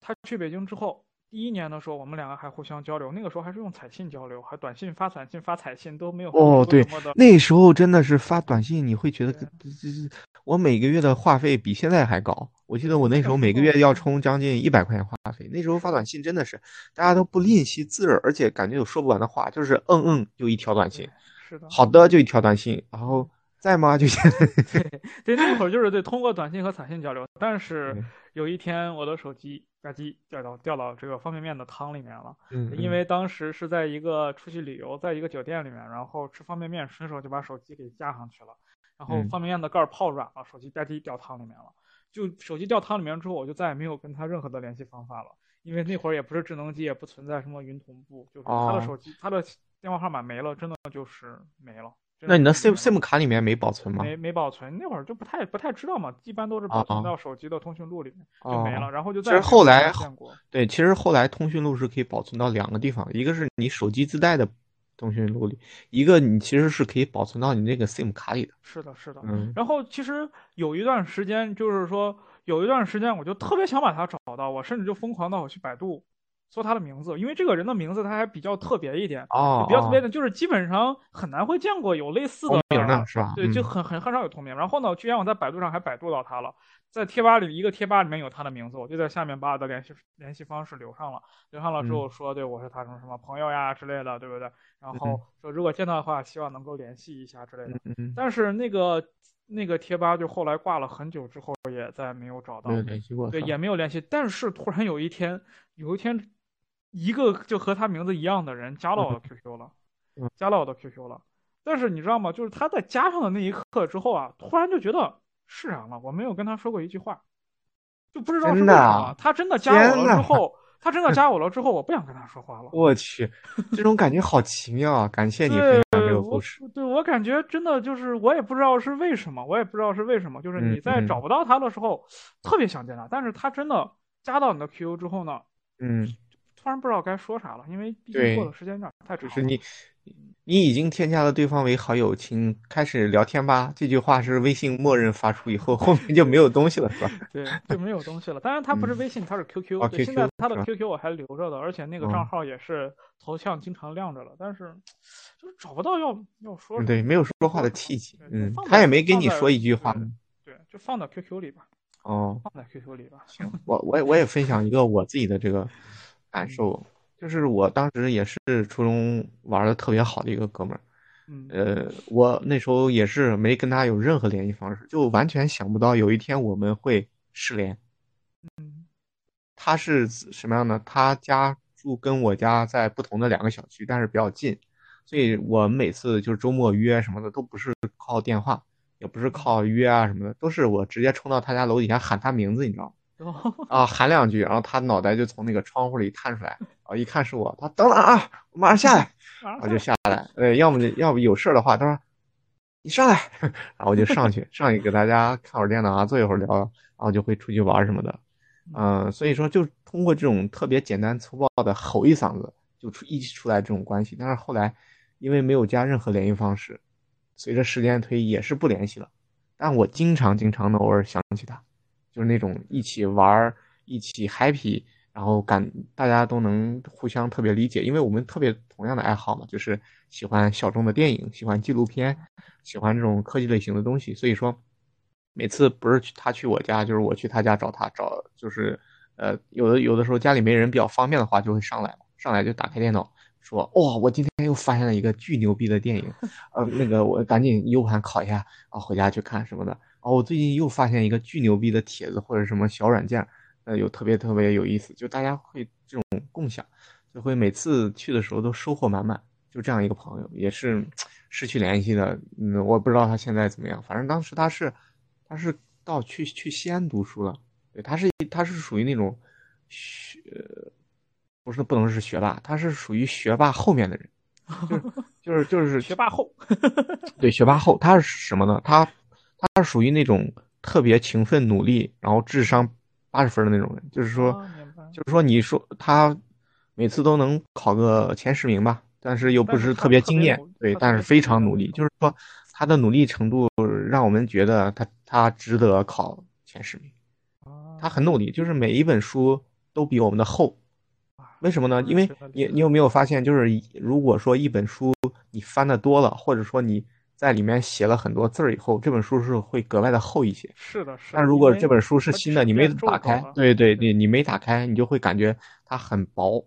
他去北京之后。第一年的时候，我们两个还互相交流，那个时候还是用彩信交流，还短信发短信发彩信都没有哦，对那时候真的是发短信，你会觉得这这这，我每个月的话费比现在还高。我记得我那时候每个月要充将近一百块钱话费，那时候发短信真的是大家都不吝惜字儿，而且感觉有说不完的话，就是嗯嗯就一条短信，是的，好的就一条短信，然后在吗就现在，对，那会儿就是对通过短信和彩信交流，但是 *laughs* 有一天我的手机吧唧掉到掉到这个方便面的汤里面了，嗯，因为当时是在一个出去旅游，在一个酒店里面，然后吃方便面，顺手就把手机给架上去了，然后嗯方便面的盖儿泡软了，手机吧唧掉汤里面了。就手机掉汤里面之后，我就再也没有跟他任何的联系方法了，因为那会儿也不是智能机，也不存在什么云同步，就是他的手机，他的电话号码没了，真的就是没了。那你的 SIM SIM 卡里面没保存吗？没没保存，那会儿就不太不太知道嘛，一般都是保存到手机的通讯录里面就没了，然后就其实后来对，其实后来通讯录是可以保存到两个地方，一个是你手机自带的通讯录里，一个你其实是可以保存到你那个 SIM 卡里的。是的，是的。嗯。然后其实有一段时间，就是说有一段时间，我就特别想把它找到，我甚至就疯狂到我去百度。搜他的名字，因为这个人的名字他还比较特别一点，哦，比较特别的，就是基本上很难会见过有类似的名的是吧？对，就很很很少有同名。然后呢，居然我在百度上还百度到他了，在贴吧里一个贴吧里面有他的名字，我就在下面把我的联系联系方式留上了，留上了之后说，对我是他什么什么朋友呀之类的，对不对？然后说如果见到的话，希望能够联系一下之类的。但是那个那个贴吧就后来挂了很久之后，也再没有找到，没有联系过，对，也没有联系。但是突然有一天，有一天。一个就和他名字一样的人加了我的 QQ 了，加了我的 QQ 了。但是你知道吗？就是他在加上的那一刻之后啊，突然就觉得释然了。我没有跟他说过一句话，就不知道是为什么。他真的加我了之后，他真的 *laughs* 加我了之后，我不想跟他说话了。我去，这种感觉好奇妙啊！感谢你个故事。对我感觉真的就是，我也不知道是为什么，我也不知道是为什么。就是你在找不到他的时候，特别想见他。但是他真的加到你的 QQ 之后呢？嗯。突然不知道该说啥了，因为毕竟过的时间有点太长。是你，你已经添加了对方为好友，请开始聊天吧。这句话是微信默认发出以后，后面就没有东西了，是吧？对，就没有东西了。当然，它不是微信，它是 QQ。对，现在他的 QQ 我还留着的，而且那个账号也是头像经常亮着了。但是，就是找不到要要说。对，没有说话的契机。嗯，他也没跟你说一句话。对，就放到 QQ 里吧。哦，放在 QQ 里吧。行，我我也我也分享一个我自己的这个。感受就是我当时也是初中玩的特别好的一个哥们儿，呃，我那时候也是没跟他有任何联系方式，就完全想不到有一天我们会失联。嗯，他是什么样的？他家住跟我家在不同的两个小区，但是比较近，所以我们每次就是周末约什么的都不是靠电话，也不是靠约啊什么的，都是我直接冲到他家楼底下喊他名字，你知道吗？啊，喊两句，然后他脑袋就从那个窗户里探出来，然后，一看是我，他等等啊，我马上下来，*laughs* 然后就下来，呃，要么要不有事的话，他说你上来，*laughs* 然后我就上去，上去给大家看会儿电脑啊，坐一会儿聊，然后就会出去玩什么的，嗯，所以说就通过这种特别简单粗暴的吼一嗓子，就出一起出来这种关系，但是后来因为没有加任何联系方式，随着时间推移也是不联系了，但我经常经常的偶尔想起他。就是那种一起玩儿、一起 happy，然后感大家都能互相特别理解，因为我们特别同样的爱好嘛，就是喜欢小众的电影，喜欢纪录片，喜欢这种科技类型的东西。所以说，每次不是去他去我家，就是我去他家找他，找就是呃有的有的时候家里没人比较方便的话，就会上来，上来就打开电脑说哇，我今天又发现了一个巨牛逼的电影，*laughs* 呃那个我赶紧 U 盘拷一下啊，回家去看什么的。哦，我最近又发现一个巨牛逼的帖子或者什么小软件，呃，有特别特别有意思，就大家会这种共享，就会每次去的时候都收获满满。就这样一个朋友，也是失去联系的，嗯，我不知道他现在怎么样。反正当时他是，他是到去去西安读书了，对，他是他是属于那种学，不是不能是学霸，他是属于学霸后面的人，就是就是就是 *laughs* 学霸后，对，学霸后，他是什么呢？他。他是属于那种特别勤奋努力，然后智商八十分的那种人，就是说，就是说，你说他每次都能考个前十名吧，但是又不是特别惊艳，对，但是非常努力，就是说他的努力程度让我们觉得他他值得考前十名。他很努力，就是每一本书都比我们的厚。为什么呢？因为你你有没有发现，就是如果说一本书你翻的多了，或者说你。在里面写了很多字儿以后，这本书是会格外的厚一些。是的，是。但如果这本书是新的，你没打开，对对对，你没打开，你就会感觉它很薄。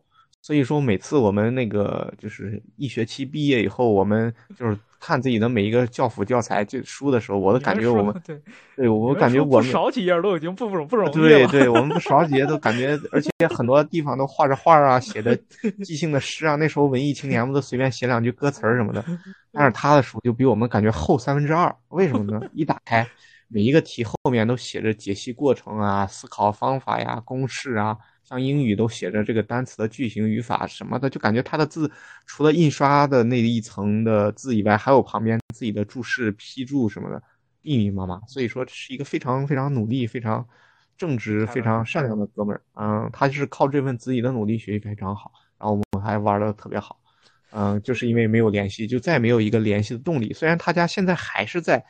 所以说，每次我们那个就是一学期毕业以后，我们就是看自己的每一个教辅教材就书的时候，我都感觉我们 *laughs* 对，对我感觉我们少几页都已经不不不容易了。对对，我们不少几页都感觉，而且很多地方都画着画啊，写的 *laughs* 即兴的诗啊。那时候文艺青年不都随便写两句歌词儿什么的，*laughs* 但是他的书就比我们感觉厚三分之二。为什么呢？一打开，每一个题后面都写着解析过程啊、思考方法呀、公式啊，像英语都写着这个单词的句型、语法什么的，就感觉他的字除了印刷的那一层的字以外，还有旁边自己的注释、批注什么的，密密麻麻。所以说是一个非常非常努力、非常正直、非常善良的哥们儿。嗯，他就是靠这份自己的努力学习非常好，然后我们还玩的特别好。嗯，就是因为没有联系，就再没有一个联系的动力。虽然他家现在还是在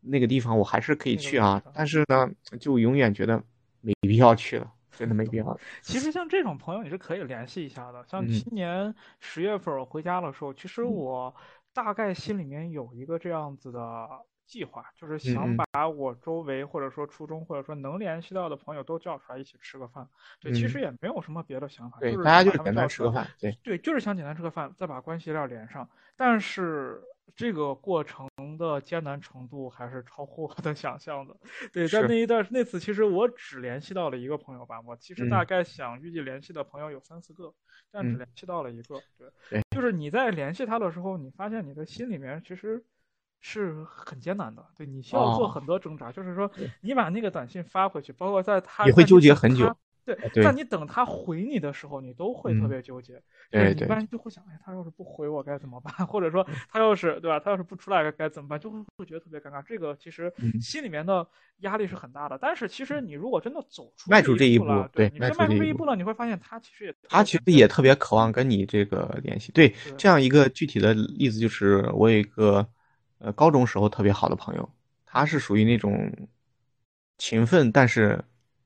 那个地方，我还是可以去啊，但是呢，就永远觉得没必要去了，真的没必要。其实像这种朋友，你是可以联系一下的。像今年十月份我回家的时候，其实我大概心里面有一个这样子的。计划就是想把我周围或者说初中或者说能联系到的朋友都叫出来一起吃个饭。对，其实也没有什么别的想法，就是大家就简单吃个饭。对对，就是想简单吃个饭，再把关系链连上。但是这个过程的艰难程度还是超乎我的想象的。对，在那一段那次，其实我只联系到了一个朋友吧。我其实大概想预计联系的朋友有三四个，但只联系到了一个。对，就是你在联系他的时候，你发现你的心里面其实。是很艰难的，对你需要做很多挣扎。就是说，你把那个短信发回去，包括在他你会纠结很久。对，但你等他回你的时候，你都会特别纠结。对，一般就会想，哎，他要是不回我该怎么办？*laughs* 或者说，他要是对吧？他要是不出来该怎么办？就会会觉得特别尴尬。这个其实心里面的压力是很大的。但是其实你如果真的走出迈出这一步，对，你迈出这一步了，你会发现他其实也他其实也特别渴望跟你这个联系。对，这样一个具体的例子就是我有一个。呃，高中时候特别好的朋友，他是属于那种勤奋但是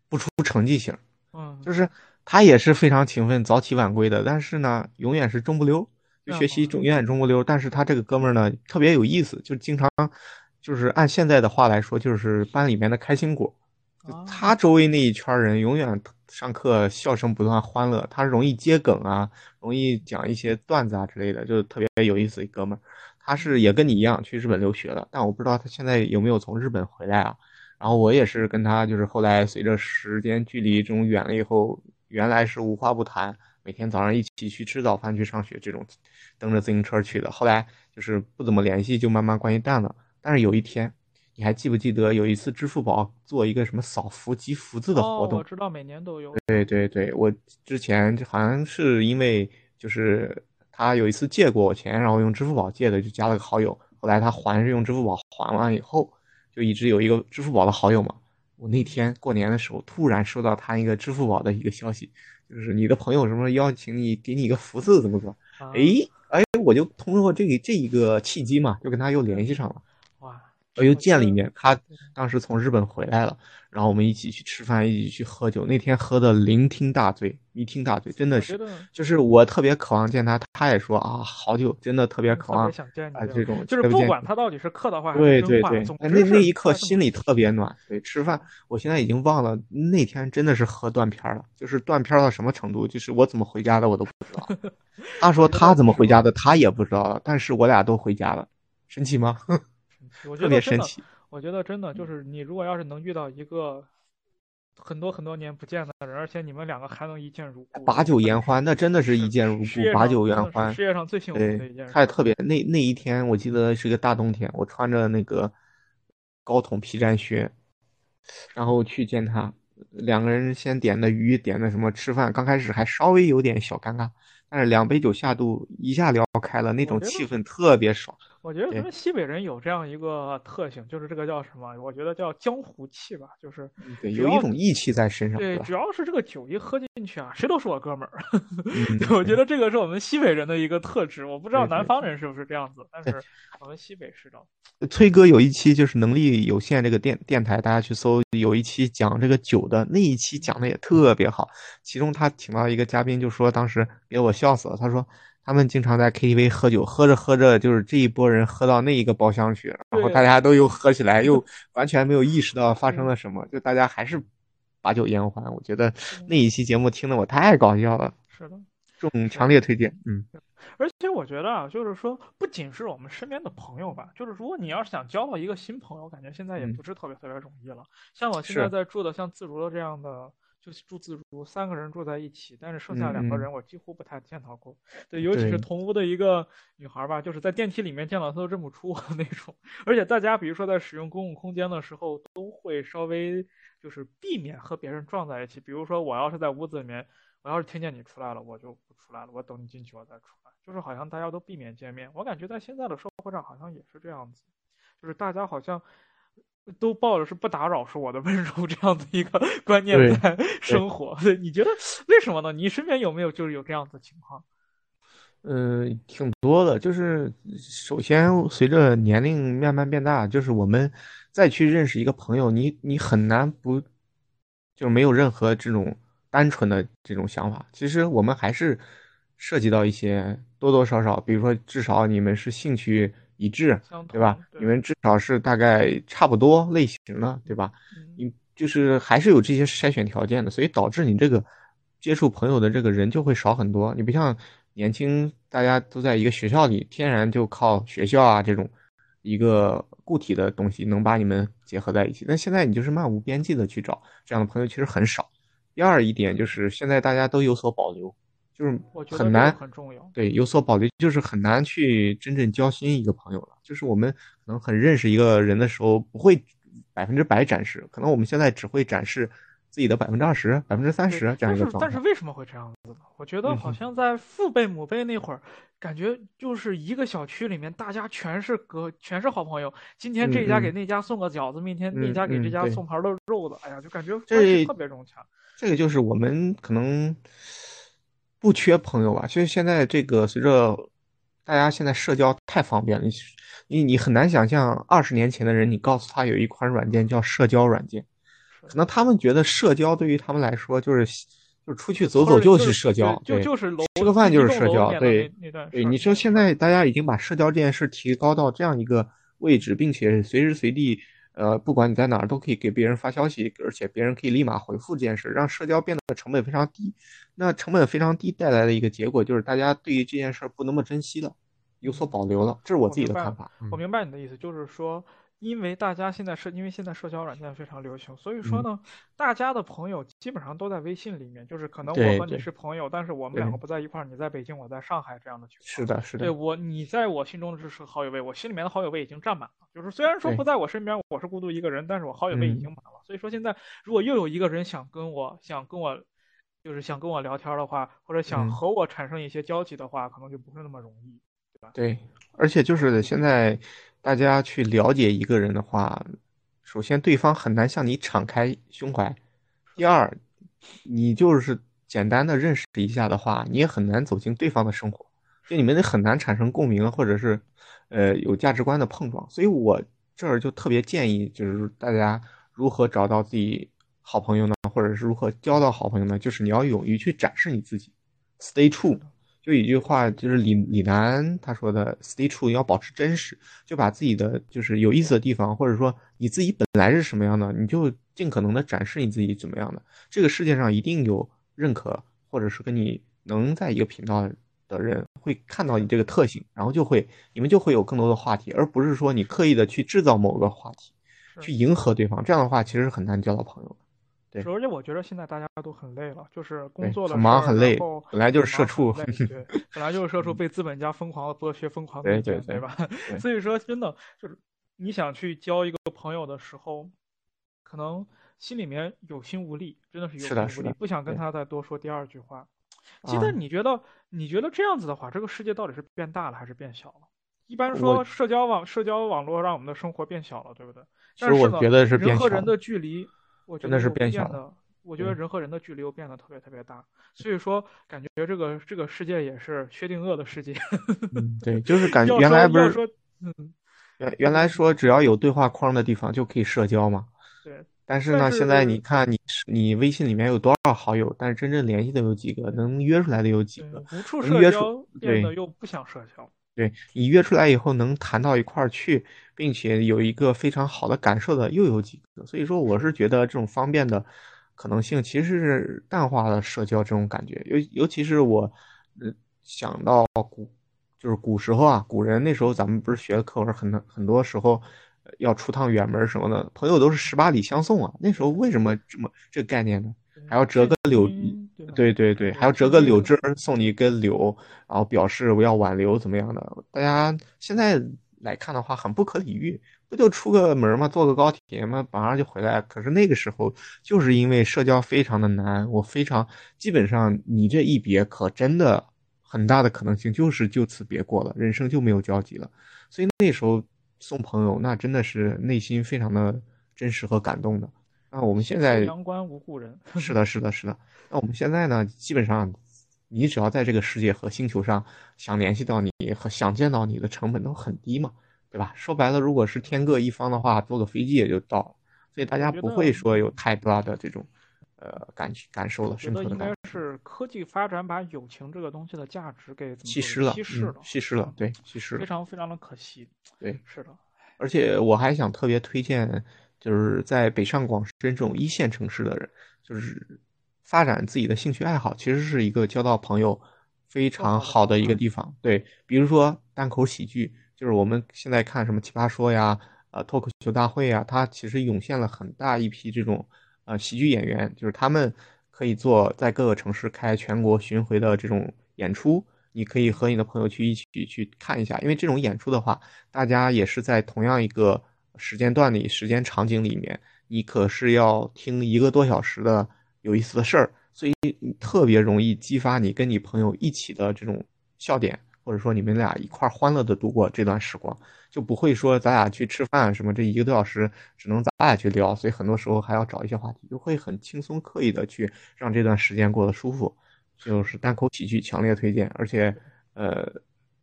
不出成绩型，嗯，就是他也是非常勤奋，早起晚归的，但是呢，永远是中不溜，就学习中永远中不溜。但是他这个哥们儿呢，特别有意思，就经常就是按现在的话来说，就是班里面的开心果。他周围那一圈人永远上课笑声不断，欢乐。他容易接梗啊，容易讲一些段子啊之类的，就特别有意思一哥们儿。他是也跟你一样去日本留学了，但我不知道他现在有没有从日本回来啊。然后我也是跟他，就是后来随着时间距离这种远了以后，原来是无话不谈，每天早上一起去吃早饭、去上学这种，蹬着自行车去的。后来就是不怎么联系，就慢慢关系淡了。但是有一天，你还记不记得有一次支付宝做一个什么扫福集福字的活动？我知道每年都有。对对对，我之前好像是因为就是。他有一次借过我钱，然后用支付宝借的，就加了个好友。后来他还是用支付宝还完以后，就一直有一个支付宝的好友嘛。我那天过年的时候，突然收到他一个支付宝的一个消息，就是你的朋友什么邀请你，给你一个福字，怎么说？哎哎，我就通过这个这一个契机嘛，就跟他又联系上了。哇！我又见了一面，他当时从日本回来了。然后我们一起去吃饭，一起去喝酒。那天喝的酩酊大醉，酩酊大醉，真的是，就是我特别渴望见他，他也说啊，好久，真的特别渴望想见你啊，这种就是不管他到底是客套话还是真话，那那一刻心里特别暖。对，吃饭，我现在已经忘了那天真的是喝断片了，就是断片到什么程度，就是我怎么回家的我都不知道。*laughs* 他说他怎么回家的他也不知道了，但是我俩都回家了，神奇吗？特别神奇。我觉得真的就是你，如果要是能遇到一个很多很多年不见的人，而且你们两个还能一见如故，把酒言欢，那真的是一见如故，把酒言欢，世界上最幸福的一件事。太特别，那那一天我记得是个大冬天，我穿着那个高筒皮战靴，然后去见他，两个人先点的鱼，点的什么吃饭，刚开始还稍微有点小尴尬，但是两杯酒下肚，一下聊开了，那种气氛特别爽。我觉得咱们西北人有这样一个特性，就是这个叫什么？我觉得叫江湖气吧，就是有一种义气在身上。对，主要是这个酒一喝进去啊，谁都是我哥们儿。*laughs* 我觉得这个是我们西北人的一个特质，我不知道南方人是不是这样子，但是我们西北是的。*laughs* 崔哥有一期就是能力有限这个电电台，大家去搜，有一期讲这个酒的那一期讲的也特别好，其中他请到一个嘉宾就说，当时给我笑死了，他说。他们经常在 KTV 喝酒，喝着喝着，就是这一波人喝到那一个包厢去，然后大家都又喝起来，又 *laughs* 完全没有意识到发生了什么，就大家还是把酒言欢。我觉得那一期节目听得我太搞笑了，是的，这种强烈推荐。嗯，而且我觉得啊，就是说，不仅是我们身边的朋友吧，就是如果你要是想交到一个新朋友，感觉现在也不是特别特别容易了。像我现在在住的像自如的这样的。就是住自如，三个人住在一起，但是剩下两个人我几乎不太见到过。对，尤其是同屋的一个女孩吧，就是在电梯里面见到她都认不出我那种。而且大家比如说在使用公共空间的时候，都会稍微就是避免和别人撞在一起。比如说我要是在屋子里面，我要是听见你出来了，我就不出来了，我等你进去我再出来。就是好像大家都避免见面，我感觉在现在的社会上好像也是这样子，就是大家好像。都抱着是不打扰是我的温柔这样的一个观念在生活，你觉得为什么呢？你身边有没有就是有这样的情况？嗯，挺多的。就是首先随着年龄慢慢变大，就是我们再去认识一个朋友，你你很难不就没有任何这种单纯的这种想法。其实我们还是涉及到一些多多少少，比如说至少你们是兴趣。一致，对吧？你们至少是大概差不多类型的，对吧？你就是还是有这些筛选条件的，所以导致你这个接触朋友的这个人就会少很多。你不像年轻，大家都在一个学校里，天然就靠学校啊这种一个固体的东西能把你们结合在一起。但现在你就是漫无边际的去找这样的朋友，其实很少。第二一点就是现在大家都有所保留。就是很难，很重要。对，有所保留，就是很难去真正交心一个朋友了。就是我们可能很认识一个人的时候，不会百分之百展示，可能我们现在只会展示自己的百分之二十、百分之三十这样一个状态。但是为什么会这样子呢？我觉得好像在父辈母辈那会儿，感觉就是一个小区里面大家全是哥，全是好朋友。今天这家给那家送个饺子，明天那家给这家送盘的肉的，哎呀，就感觉关系特别融洽。这个就是我们可能。不缺朋友吧？其实现在这个随着大家现在社交太方便了，你你你很难想象二十年前的人，你告诉他有一款软件叫社交软件，可能他们觉得社交对于他们来说就是就是出去走走就是社交，就就是吃个饭就是社交，对对。你说现在大家已经把社交这件事提高到这样一个位置，并且随时随地。呃，不管你在哪儿，都可以给别人发消息，而且别人可以立马回复这件事，让社交变得成本非常低。那成本非常低带来的一个结果，就是大家对于这件事不那么珍惜了，有所保留了。这是我自己的看法。我明白你的意思，就是说。因为大家现在社因为现在社交软件非常流行，所以说呢，大家的朋友基本上都在微信里面。就是可能我和你是朋友，但是我们两个不在一块儿，你在北京，我在上海这样的情况。是的，是的。对我，你在我心中的是好友位，我心里面的好友位已经占满了。就是虽然说不在我身边，我是孤独一个人，但是我好友位已经满了。所以说现在如果又有一个人想跟我想跟我，就是想跟我聊天的话，或者想和我产生一些交集的话，可能就不是那么容易，对吧？对，而且就是现在。大家去了解一个人的话，首先对方很难向你敞开胸怀；第二，你就是简单的认识一下的话，你也很难走进对方的生活，就你们得很难产生共鸣，或者是，呃，有价值观的碰撞。所以我这儿就特别建议，就是大家如何找到自己好朋友呢？或者是如何交到好朋友呢？就是你要勇于去展示你自己，stay true。就一句话，就是李李楠他说的，“stay true”，要保持真实，就把自己的就是有意思的地方，或者说你自己本来是什么样的，你就尽可能的展示你自己怎么样的。这个世界上一定有认可，或者是跟你能在一个频道的人会看到你这个特性，然后就会你们就会有更多的话题，而不是说你刻意的去制造某个话题，去迎合对方。这样的话，其实很难交到朋友。对，而且我觉得现在大家都很累了，就是工作的很忙很累，本来就是社畜，*laughs* 对，本来就是社畜，被资本家疯狂的剥削，疯狂的对对吧？*laughs* 所以说，真的就是你想去交一个朋友的时候，可能心里面有心无力，真的是有心无力，不想跟他再多说第二句话。其实你觉得，你觉得这样子的话，这个世界到底是变大了还是变小了？一般说，社交网社交网络让我们的生活变小了，对不对？但是我觉得是人和人的距离。真的是变小了，我觉得人和人的距离又变得特别特别大，所以说感觉这个这个世界也是薛定谔的世界。嗯，*laughs* 对，就是感觉原来不是说，嗯，*laughs* 原原来说只要有对话框的地方就可以社交嘛。对。但是呢，现在你看你你微信里面有多少好友，但是真正联系的有几个，能约出来的有几个？无处社交，变得又不想社交。对你约出来以后能谈到一块儿去，并且有一个非常好的感受的又有几个？所以说，我是觉得这种方便的可能性其实是淡化了社交这种感觉。尤尤其是我，呃，想到古就是古时候啊，古人那时候咱们不是学的课文，很很多时候要出趟远门什么的，朋友都是十八里相送啊。那时候为什么这么这个概念呢？还要折个柳，对对对，还要折个柳枝送你一根柳，然后表示我要挽留怎么样的？大家现在来看的话，很不可理喻，不就出个门嘛？坐个高铁嘛？马上就回来。可是那个时候，就是因为社交非常的难，我非常基本上你这一别，可真的很大的可能性就是就此别过了，人生就没有交集了。所以那时候送朋友，那真的是内心非常的真实和感动的。那我们现在阳关无故人，是的，是的，是的。那我们现在呢？基本上，你只要在这个世界和星球上想联系到你和想见到你的成本都很低嘛，对吧？说白了，如果是天各一方的话，坐个飞机也就到了，所以大家不会说有太大的这种呃感感受了。觉得应该是科技发展把友情这个东西的价值给稀释了，稀释了，稀释了，对，稀释了，非常非常的可惜。对，是的。而且我还想特别推荐。就是在北上广深这种一线城市的人，就是发展自己的兴趣爱好，其实是一个交到朋友非常好的一个地方。对，比如说单口喜剧，就是我们现在看什么奇葩说呀，呃，脱口秀大会呀，它其实涌现了很大一批这种呃喜剧演员，就是他们可以做在各个城市开全国巡回的这种演出，你可以和你的朋友去一起去看一下，因为这种演出的话，大家也是在同样一个。时间段里、时间场景里面，你可是要听一个多小时的有意思的事儿，所以特别容易激发你跟你朋友一起的这种笑点，或者说你们俩一块欢乐的度过这段时光，就不会说咱俩去吃饭什么这一个多小时只能咱俩去聊，所以很多时候还要找一些话题，就会很轻松刻意的去让这段时间过得舒服。就是单口喜剧强烈推荐，而且呃，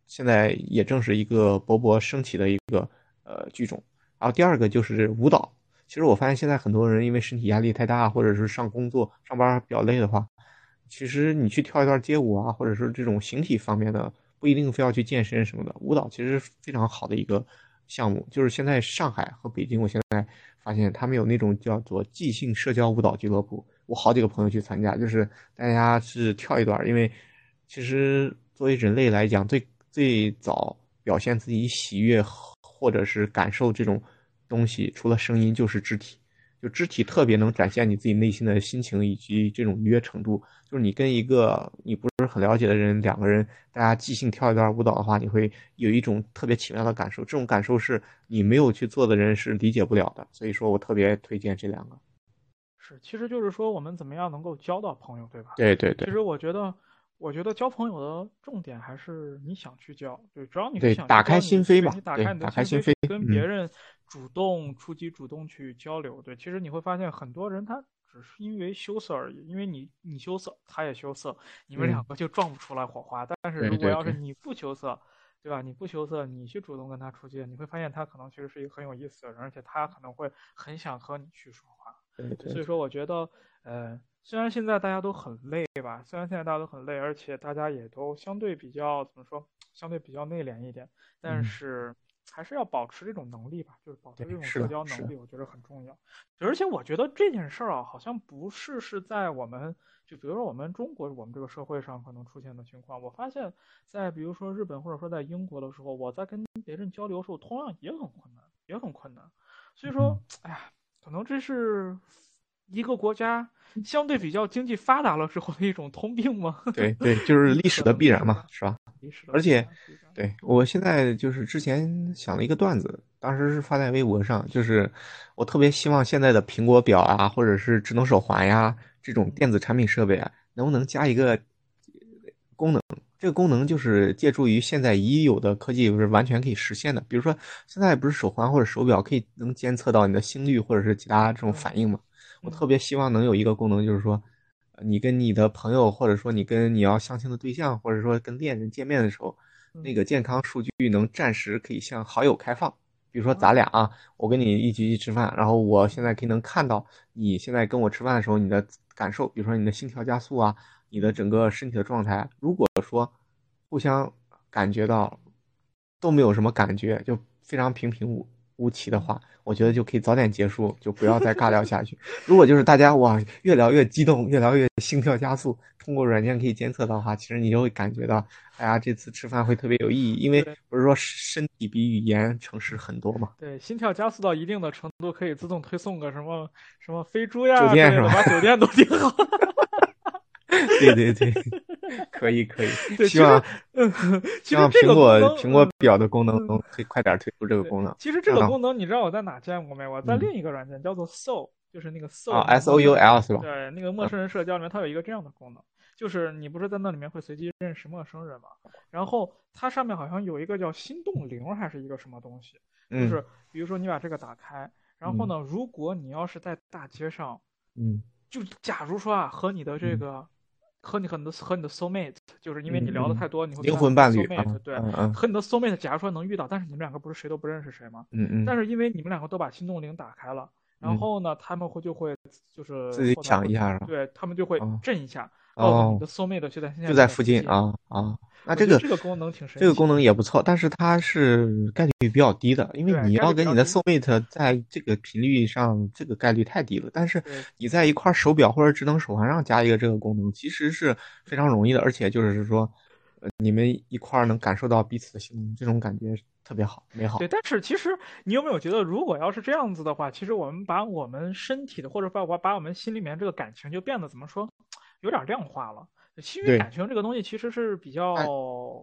现在也正是一个勃勃升起的一个呃剧种。然后第二个就是舞蹈。其实我发现现在很多人因为身体压力太大，或者是上工作上班比较累的话，其实你去跳一段街舞啊，或者是这种形体方面的，不一定非要去健身什么的。舞蹈其实非常好的一个项目。就是现在上海和北京，我现在发现他们有那种叫做即兴社交舞蹈俱乐部。我好几个朋友去参加，就是大家是跳一段，因为其实作为人类来讲，最最早表现自己喜悦。或者是感受这种东西，除了声音就是肢体，就肢体特别能展现你自己内心的心情以及这种愉悦程度。就是你跟一个你不是很了解的人，两个人大家即兴跳一段舞蹈的话，你会有一种特别奇妙的感受。这种感受是你没有去做的人是理解不了的。所以说我特别推荐这两个。是，其实就是说我们怎么样能够交到朋友，对吧？对对对。其实我觉得。我觉得交朋友的重点还是你想去交，对，只要你想打开心扉吧，你打开你的心扉，跟别人主动出击、主动去交流，对，其实你会发现很多人他只是因为羞涩而已，因为你你羞涩，他也羞涩，你们两个就撞不出来火花。但是如果要是你不羞涩，对吧？你不羞涩，你去主动跟他出击，你会发现他可能其实是一个很有意思的人，而且他可能会很想和你去说话。所以说，我觉得，呃。虽然现在大家都很累吧，虽然现在大家都很累，而且大家也都相对比较怎么说，相对比较内敛一点，但是还是要保持这种能力吧，就是保持这种社交能力，我觉得很重要。而且我觉得这件事儿啊，好像不是是在我们，就比如说我们中国，我们这个社会上可能出现的情况。我发现，在比如说日本或者说在英国的时候，我在跟别人交流的时候，同样也很困难，也很困难。所以说，哎呀，可能这是。一个国家相对比较经济发达了之后的一种通病吗？对对，就是历史的必然嘛，*laughs* 是吧？历史。而且，对我现在就是之前想了一个段子，当时是发在微博上，就是我特别希望现在的苹果表啊，或者是智能手环呀这种电子产品设备啊，能不能加一个功能？这个功能就是借助于现在已有的科技，不是完全可以实现的。比如说，现在不是手环或者手表可以能监测到你的心率或者是其他这种反应吗？我特别希望能有一个功能，就是说，你跟你的朋友，或者说你跟你要相亲的对象，或者说跟恋人见面的时候，那个健康数据能暂时可以向好友开放。比如说咱俩啊，我跟你一起去吃饭，然后我现在可以能看到你现在跟我吃饭的时候你的感受，比如说你的心跳加速啊，你的整个身体的状态。如果说互相感觉到都没有什么感觉，就非常平平无乌奇的话，我觉得就可以早点结束，就不要再尬聊下去。如果就是大家哇越聊越激动，越聊越心跳加速，通过软件可以监测到的话，其实你就会感觉到，哎呀，这次吃饭会特别有意义，因为不是说身体比语言诚实很多嘛。对，心跳加速到一定的程度，可以自动推送个什么什么飞猪呀，酒店是吧？把酒店都订好。对 *laughs* 对 *laughs* 对，可 *laughs* 以可以。希望希望苹果苹果表的功能能推快点推出这个功能。其实这个功能你知道我在哪见过没？我在另一个软件叫做 Soul，就是那个 Soul 啊，S O U L 是吧？对，那个陌生人社交里面它有一个这样的功能，就是你不是在那里面会随机认识陌生人嘛？然后它上面好像有一个叫心动铃还是一个什么东西，就是比如说你把这个打开，然后呢，如果你要是在大街上，嗯，就假如说啊和你的这个。和你和你的和你的 soul mate，就是因为你聊的太多，你会灵魂伴侣对，和你的 soul mate，假如说能遇到，但是你们两个不是谁都不认识谁吗？嗯嗯。但是因为你们两个都把心动铃打开了，然后呢，他们会就会就是自己抢一下是吧？对他们就会震一下，哦，你的 soul mate 就在现在就在附近啊啊。那这个这个功能挺神，这个功能也不错，但是它是概率比较低的，因为你要跟你的 soulmate 在这个频率上，这个概率太低了。但是你在一块手表或者智能手环上加一个这个功能，其实是非常容易的，而且就是说，呃，你们一块能感受到彼此的心动，这种感觉特别好，美好。对，但是其实你有没有觉得，如果要是这样子的话，其实我们把我们身体的或者把把把我们心里面这个感情就变得怎么说，有点量化了。其实感情这个东西其实是比较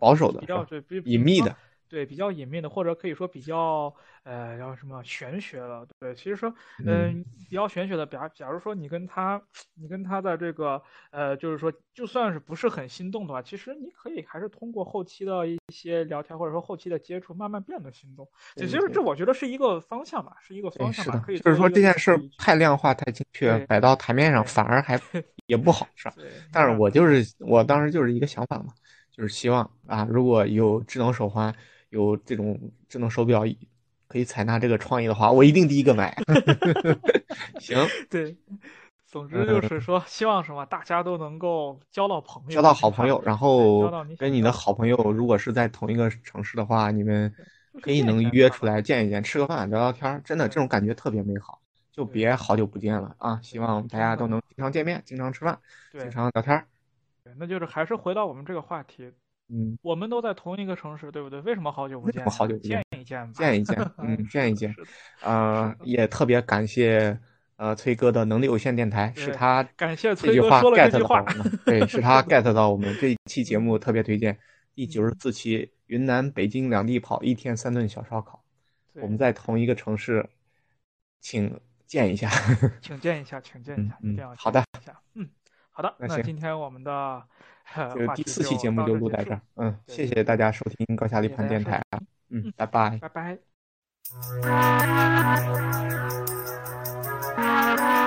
保守的，比较对隐秘的，对比较隐秘的，或者可以说比较呃叫什么玄学的。对，其实说嗯比较玄学的，假假如说你跟他，你跟他的这个呃就是说就算是不是很心动的话，其实你可以还是通过后期的一些聊天或者说后期的接触，慢慢变得心动。其实这我觉得是一个方向吧，是一个方向吧。可以就是说这件事太量化太精确，摆到台面上反而还。*laughs* 也不好是吧？但是我就是我当时就是一个想法嘛，就是希望啊，如果有智能手环，有这种智能手表可以采纳这个创意的话，我一定第一个买。*laughs* 行，对，总之就是说，希望什么，大家都能够交到朋友，交到好朋友，然后跟你的好朋友，如果是在同一个城市的话，你们可以能约出来见一见，吃个饭，聊聊天，真的这种感觉特别美好。就别好久不见了啊！希望大家都能经常见面，经常吃饭，经常聊天。对，那就是还是回到我们这个话题，嗯，我们都在同一个城市，对不对？为什么好久不见？好久不见，见一见，见一见，嗯，*laughs* 见一见。呃，也特别感谢呃崔哥的能力有限电台，是他感谢这句话 get 到我们，对，是他 get 到我们这一期节目特别推荐 *laughs* 第九十四期云南北京两地跑，一天三顿小烧烤。我们在同一个城市，请。见一下，请见一下，请见一下，一定要好的，嗯，好的，那今天我们的就第四期节目就录在这儿，嗯，谢谢大家收听高下立盘电台啊，嗯，拜拜，拜拜。*laughs*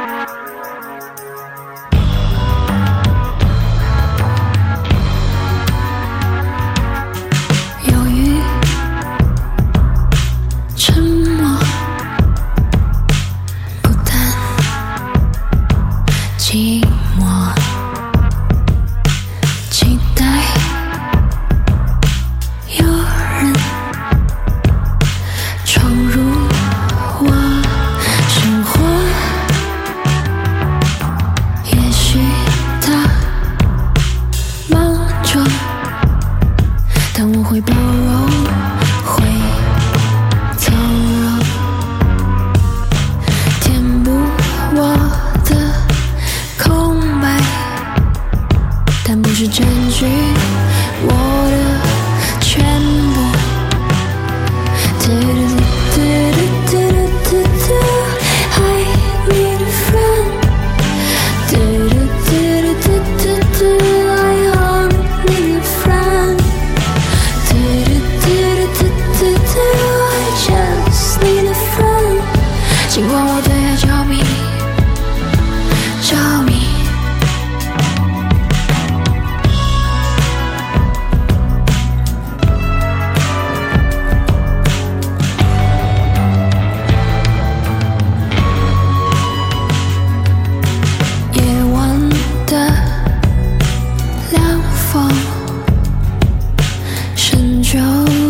就